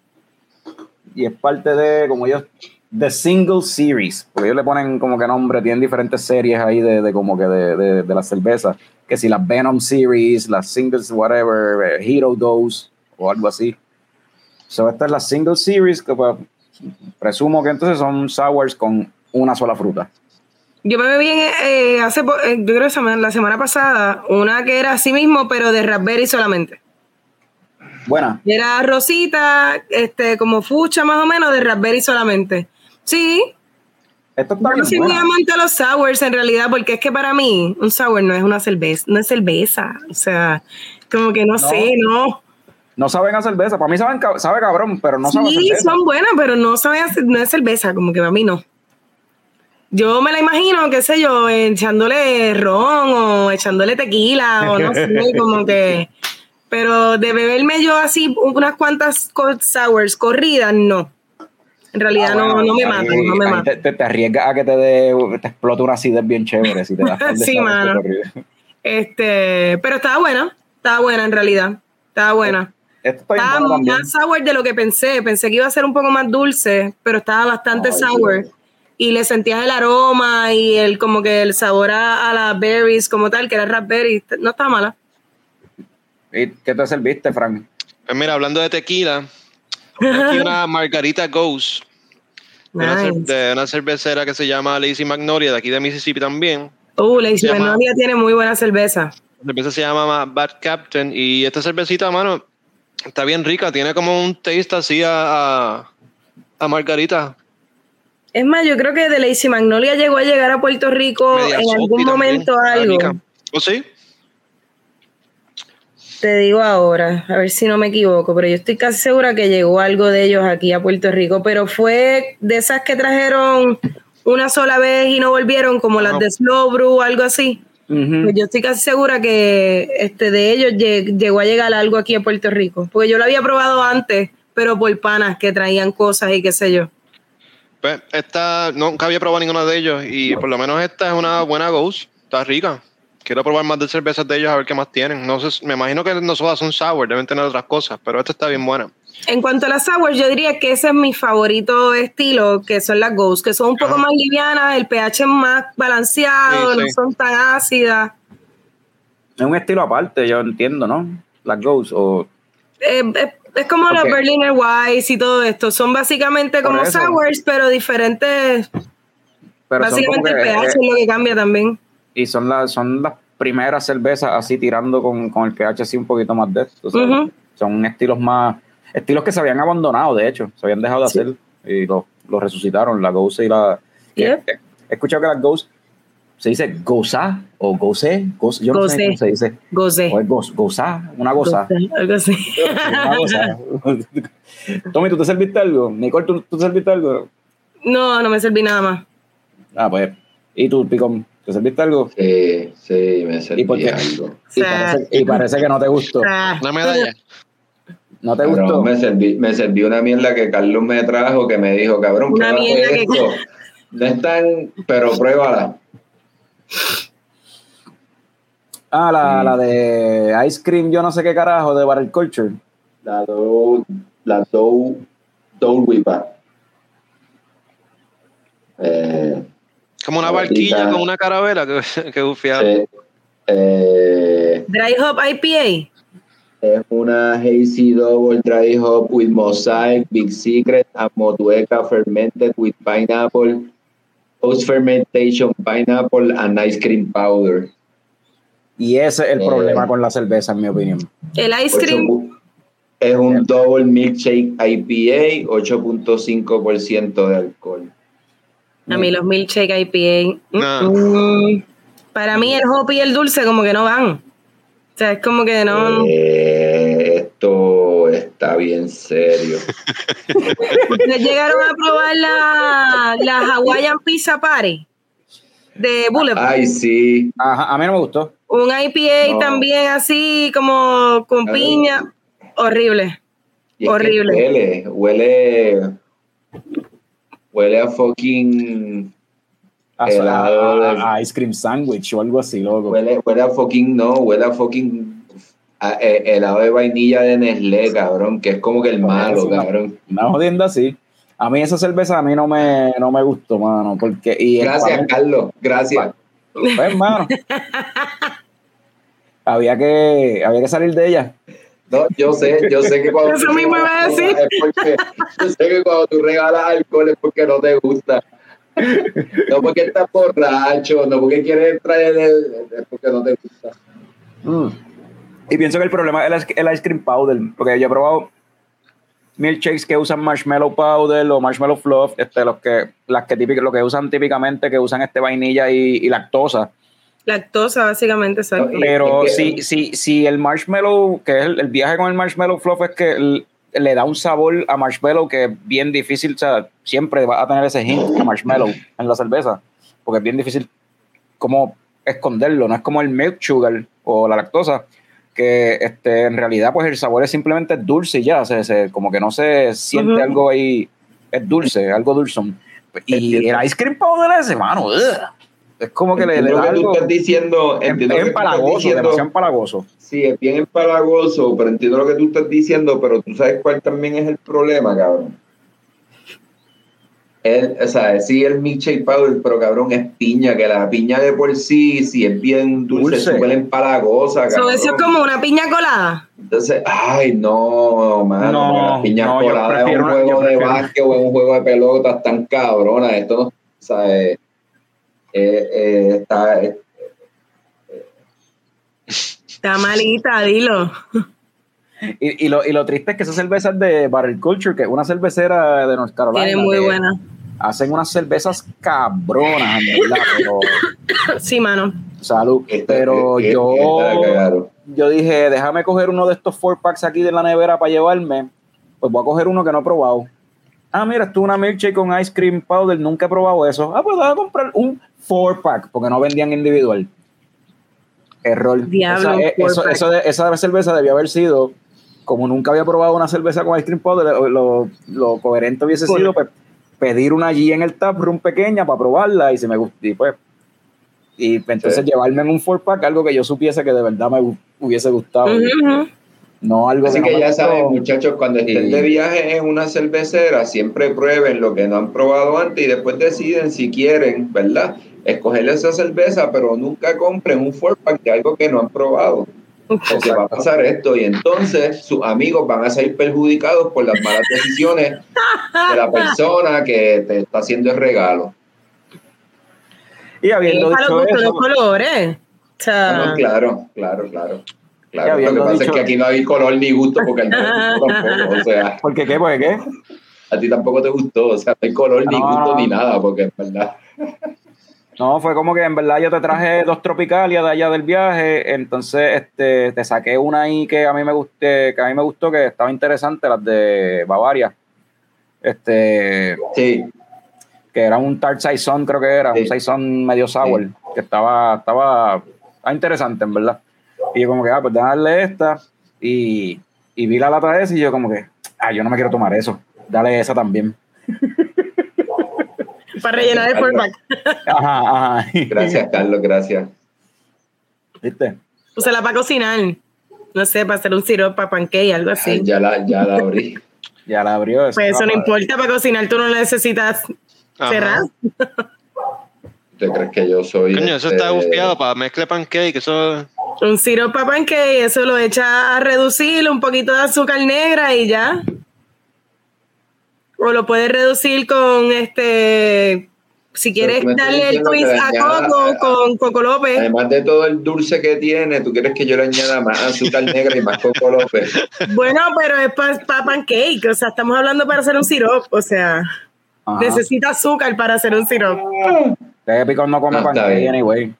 y es parte de, como ellos, The Single Series, porque ellos le ponen como que nombre, tienen diferentes series ahí de, de como que de, de, de la cerveza, que si las Venom Series, las Singles, whatever, eh, Hero Dose o algo así. So, esta es la Single Series, que pues, presumo que entonces son sours con una sola fruta. Yo me bebí en, eh, hace, eh, yo creo que la semana pasada, una que era así mismo, pero de raspberry solamente. Buena. Era rosita, este, como fucha más o menos, de raspberry solamente. Sí, Esto está yo soy muy amante los sours en realidad, porque es que para mí un sour no es una cerveza, no es cerveza. O sea, como que no, sé, no. No saben a cerveza. Para mí saben, sabe cabrón, pero no sabe a sí, cerveza. son buenas, pero no saben, hacer- no es cerveza, como que para mí no. Yo me la imagino, qué sé yo, echándole ron o echándole tequila o no sé, como que... Pero de beberme yo así unas cuantas co- sours corridas, no. En realidad Ah, no, bueno, no me ahí- matan, no me matan. Te, te, te arriesgas a que te, dé, te explote una acidez bien chévere si te das de Sí, mano. de. Este, pero estaba buena, estaba buena en realidad, estaba buena. Esto está Estaba más sour de lo que pensé. Pensé que iba a ser un poco más dulce, pero estaba bastante Ay, sour. Dios. Y le sentías el aroma y el como que el sabor a, a las berries como tal, que era raspberry. No estaba mala. ¿Y qué te serviste, Frank? Pues mira, hablando de tequila, aquí una Margarita Ghost, de, una Nice. de una cervecera que se llama Lazy Magnolia, de aquí de Mississippi también. Uh, la Se llama- Magnolia tiene muy buena cerveza. La cerveza se llama Bad Captain y esta cervecita, mano, está bien rica, tiene como un taste así a, a, Margarita. Es más, yo creo que de Lazy Magnolia llegó a llegar a Puerto Rico media en algún momento algo. ¿O sí? Te digo ahora, a ver si no me equivoco, pero yo estoy casi segura que llegó algo de ellos aquí a Puerto Rico, pero fue de esas que trajeron una sola vez y no volvieron, como las No. de Slow Brew, algo así. Pues yo estoy casi segura que este de ellos lle- llegó a llegar algo aquí a Puerto Rico, porque yo lo había probado antes, pero por panas que traían cosas y qué sé yo. Pues esta, nunca había probado ninguna de ellos y por lo menos esta es una buena Ghost, está rica. Quiero probar más de cervezas de ellos a ver qué más tienen. No sé, me imagino que no todas son sour, deben tener otras cosas, pero esta está bien buena. En cuanto a las sours, yo diría que ese es mi favorito estilo, que son las Ghost, que son un poco Ajá. más livianas, el pH es más balanceado, Sí, no sí. son tan ácidas. Es un estilo aparte, yo entiendo, ¿no? Las Ghosts o... Eh, es, es como los Ok. Berliner Weiss y todo esto. Son básicamente Por como eso. sours, pero diferentes. Pero básicamente el pH eh, es lo que cambia también. y son las son las primeras cervezas así tirando con, con el pH así un poquito más de esto. ¿sabes? Ujú. Son estilos más... Estilos que se habían abandonado, de hecho. Se habían dejado de Sí. hacer y los los resucitaron, la Ghost y la... Yep. que- He escuchado que las Ghost se dice goza o goce, goce, yo no sé Goce. cómo se dice. Gocé. O es goz, goza, una goza. Algo así. Una goza. Tommy, ¿tú te serviste algo? Nicole, ¿tú, tú te serviste algo? No, no me serví nada más. Ah, pues. ¿Y tú, Picón? ¿Te serviste algo? Sí, sí, me ¿Y por serví qué? algo. Y parece, y parece que no te gustó. Ah. Una medalla. ¿No te Cabrón, gustó? me serví, me serví una mierda que Carlos me trajo que me dijo, cabrón, Una mierda que- esto. No es tan, pero pruébala. Ah, la, la de Ice Cream, yo no sé qué carajo, de Barrel Culture. La Dough, la Dough Whipa. Eh, Como una barquilla con una carabela que, que eh, eh, Dry Hop IPA. Es una Hazy Double Dry Hop with Mosaic, Big Secret, and Motueka fermented with pineapple, post fermentation pineapple and ice cream powder. Y ese es el Eh. problema con la cerveza, en mi opinión. El ice cream. Es un double milkshake IPA, 8.5% de alcohol. A mí los milkshake IPA. mm, No. mm. Para mí el hop y el dulce como que no van. O sea, es como que no. Eh, esto está bien serio. ¿Ustedes llegaron a probar la, la Hawaiian Pizza Party de Bullet? Ay, sí. Ajá, a mí no me gustó. Un IPA No. también así como con Ay. piña. Horrible. Y Horrible. Huele, huele, huele a fucking, A, Helado a- Ice Cream Sandwich o algo así, loco. huele, huele a fucking, no, huele a fucking helado de vainilla de Nestlé, cabrón, que es como que el malo, cabrón. Una jodienda así. A mí esa cerveza a mí no me, no me gustó, mano. Porque, y el Gracias, pan- Carlos, gracias. Pues, hermano. había que, había que salir de ella. No, yo sé, yo sé que cuando Eso mismo iba a decir. porque- yo sé que cuando tú regalas alcohol es porque no te gusta. No porque estás borracho, no porque quieres entrar en el, es porque no te gusta. Mm. Y pienso que el problema es el, ice- el ice cream powder. Porque yo he probado milkshakes que usan marshmallow powder o marshmallow fluff, este, los que, las que típico, lo que usan típicamente, que usan este vainilla y, y lactosa. Lactosa, básicamente, exacto. Pero si, si, si el marshmallow, que es el, el viaje con el marshmallow fluff, es que el- le da un sabor a marshmallow que es bien difícil, o sea, siempre va a tener ese hint a marshmallow en la cerveza, porque es bien difícil como esconderlo, no es como el milk sugar o la lactosa, que este, en realidad pues el sabor es simplemente dulce y ya, se, se- como que no se siente algo ahí, es dulce, algo dulzón. Y Entiendo. el ice cream powder ese, mano, ugh, es como que le, le da lo que tú estás diciendo, Es, entiendo es estás empalagoso, diciendo. demasiado empalagoso. Sí, es bien empalagoso, pero entiendo lo que tú estás diciendo, pero tú sabes cuál también es el problema, cabrón. El, o sea, sí, el milkshake powder, pero cabrón, es piña, que la piña de por sí, sí es bien dulce, Dulce. súper empalagosa, So, cabrón. eso es como una piña colada. Entonces, ay, no, mano, No, las piñas no, yo coladas es un juego de básquet o es un juego de pelotas tan cabrona. Esto no, o sea, eh, eh, eh, está, eh, Está malita, dilo. Y, y, lo, y lo triste es que esas cervezas de Barrel Culture, que es una cervecera de North Carolina, Tiene muy buena. hacen unas cervezas cabronas, en verdad, pero Sí, mano. salud. Pero yo, yo dije, déjame coger uno de estos four packs aquí de la nevera para llevarme. Pues voy a coger uno que no he probado. Ah, mira, esto es una milkshake con ice cream powder, nunca he probado eso. Ah, pues voy a comprar un four pack, porque no vendían individual. Error. Diablo, Esa- eh, four eso, pack. eso de- esa cerveza debió haber sido, como nunca había probado una cerveza con ice cream powder, lo, lo- lo coherente hubiese sido pues, pedir una allí en el tap room pequeña para probarla y si me gustó, y pues y entonces Sí. llevarme en un four pack algo que yo supiese que de verdad me hu- hubiese gustado. No algo Así no que me ya gustó. saben, muchachos, cuando estén Sí. de viaje en una cervecera, siempre prueben lo que no han probado antes y después deciden si quieren, ¿verdad? Escoger esa cerveza, pero nunca compren un four pack de algo que no han probado. Porque va a pasar esto y entonces sus amigos van a ser perjudicados por las malas decisiones de la persona que te está haciendo el regalo. Y habiendo Es para dicho eso, los colores. O Ah, sea, no, claro, claro, claro. Claro, lo que pasa es que aquí no hay color ni gusto porque el no tampoco, o sea, ¿por qué qué? ¿Por qué? a ti tampoco te gustó, o sea, no hay color ni No, gusto ni nada, porque en verdad. No, fue como que en verdad yo te traje dos tropicalias de allá del viaje, entonces este te saqué una ahí que a mí me gusté, que a mí me gustó, que estaba interesante, las de Bavaria. Este, Sí, que era un tart saison, creo que era, Sí. un saison medio sour, que estaba, estaba, estaba interesante, en verdad. Y yo como que, ah, pues déjame darle esta, y, y vi la lata esa y yo como que, ah, yo no me quiero tomar eso, dale esa también. para rellenar el four pack. Ajá, ajá. gracias, Carlos, gracias. ¿Viste? Úsala para cocinar. No sé, para hacer un sirope para pancake, algo Ay, así. ya, la, ya la abrí. Ya la abrió. Pues eso no va- importa, para cocinar tú no necesitas Ajá. cerrar. ¿Usted crees que yo soy. Coño, eso este, está gufiado para mezcle pancake, eso Un sirope para pancake, eso lo echa a reducir, un poquito de azúcar negra y ya. O lo puedes reducir con este. Si quieres darle el twist a Coco con Coco López. Además de todo el dulce que tiene, ¿tú quieres que yo le añada más azúcar negra y más coco López? Bueno, pero es para pancake. O sea, estamos hablando para hacer un sirope. O sea, Ajá. necesita azúcar para hacer un sirope. Que Picón no come Ah, está pancake anyway.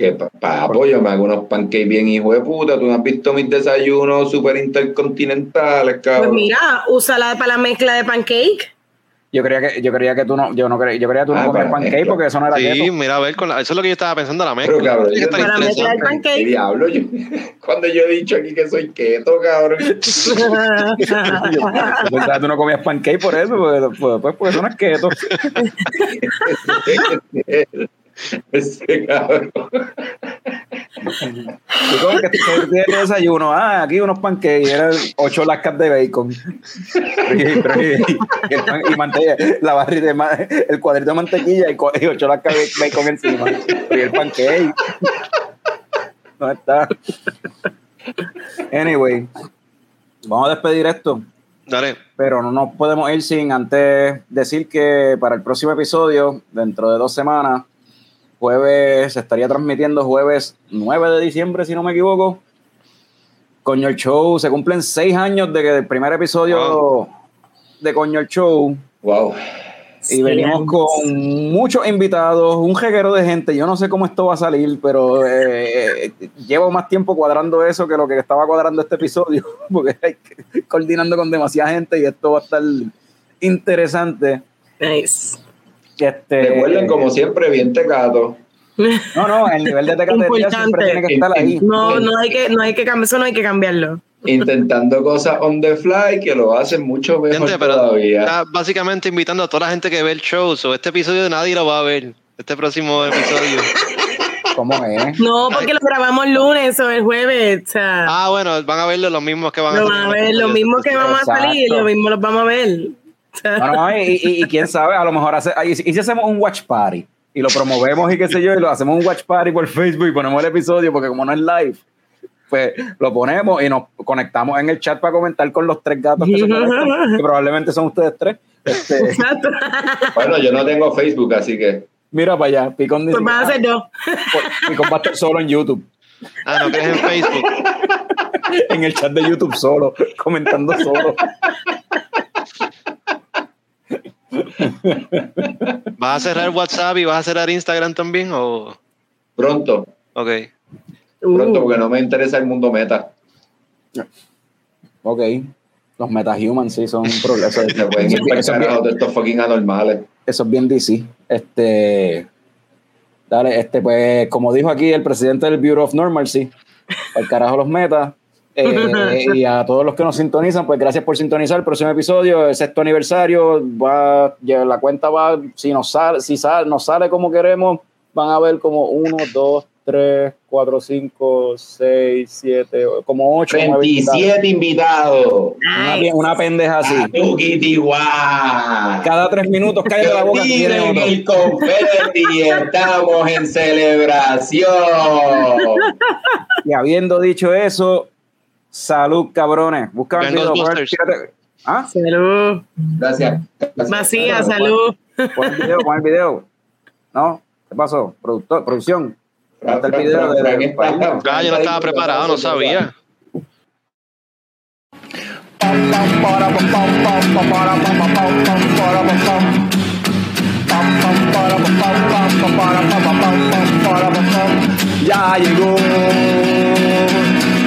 Que papo, yo me hago unos pancakes bien hijo de puta. Tú no has visto mis desayunos super intercontinentales, Pues cabrón. mira, úsala para la mezcla de pancake. Yo creía que, yo creía que tú no, yo no creía, yo creía que tú no Ah, comías para pancake mezcla. porque eso no era Sí, keto. mira, a ver, con la- eso es lo que yo estaba pensando, la mezcla. Pero, cabrón, yo Para la mezcla del interesante. ¿Qué pancake. diablo? Yo, cuando yo he dicho aquí que soy keto, cabrón. Tú no comías pancake por eso, pues, pues, pues, pues eso no es keto. Ese cabrón. ¿Y cómo que tienes desayuno? Ah, aquí unos pancakes, eran ocho lascas de bacon. Y, y, mantequilla, la barrita de, el cuadrito de mantequilla y, ocho lascas de bacon encima. Y el pancake. ¿Dónde está? Anyway, vamos a despedir esto. Dale. Pero no nos podemos ir sin antes decir que para el próximo episodio, dentro de dos semanas, jueves, se estaría transmitiendo jueves 9 de diciembre, si no me equivoco. Coño el Show, se cumplen seis años de que el primer episodio de Coño el Show. Wow. Y venimos con muchos invitados, un jeguero de gente. Yo no sé cómo esto va a salir, pero eh, llevo más tiempo cuadrando eso que lo que estaba cuadrando este episodio, porque hay que, coordinando con demasiada gente y esto va a estar interesante. Nice. Este, Recuerden, como siempre, bien tecato. No, no, el nivel de tecatería siempre tiene que estar ahí. No, no hay que, no hay que cambiar, eso no hay que cambiarlo. Intentando cosas on the fly que lo hacen mucho mejor gente, pero todavía. Está básicamente invitando a toda la gente que ve el show. So este episodio nadie lo va a ver. Este próximo episodio. ¿Cómo es? No, porque lo grabamos el lunes o el jueves. O sea, ah, bueno, van a verlo los mismos que van a, van a ver. Lo mismo que vamos a salir, lo mismo los vamos a ver. No, y, quién sabe, a lo mejor hace, y, si hacemos un watch party y lo promovemos y qué sé yo, y lo hacemos un watch party por Facebook y ponemos el episodio, porque como no es live, pues lo ponemos y nos conectamos en el chat para comentar con los tres gatos que, que probablemente son ustedes tres. Este, bueno, yo no tengo Facebook, así que. Mira para allá, Picón dice. Pues va a ser yo. Picón va a estar solo en YouTube. Ah, no, que es en Facebook. en el chat de YouTube solo, comentando solo. ¿Vas a cerrar WhatsApp y vas a cerrar Instagram también? O? Pronto. Ok. Pronto, porque no me interesa el mundo meta. Ok. Los metahumans sí son un problema. Eso, Se pueden ir para de estos fucking anormales. Eso es bien DC. Este. Dale, este, pues, como dijo aquí el presidente del Bureau of Normalcy, al carajo los metas. Eh, y a todos los que nos sintonizan, pues gracias por sintonizar el próximo episodio, el sexto aniversario. Va, la cuenta va, si nos sale, si sale, nos sale como queremos, van a ver como uno, dos, 3, 4, 5, 6, 7, como 8. 27 invitados. Una, una, pendeja así. Cada 3 minutos cae de la boca. Tiren el confeti, estamos en celebración. Y habiendo dicho eso, salud, cabrones. Busca el video. ¿Ah? Salud. Gracias. Vacía, salud. Pon el video, pon el video. ¿No? ¿Qué pasó? Productor, producción. Ah, yo no estaba preparado, no sabía. Ya llegó,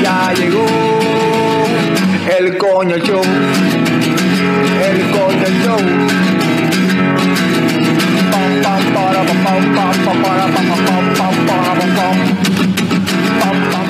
ya llegó el coño show, el coño show. Pam, pam, para, pam, pam, pam, para, pam, pam, pam, pam, pam, pam, pam.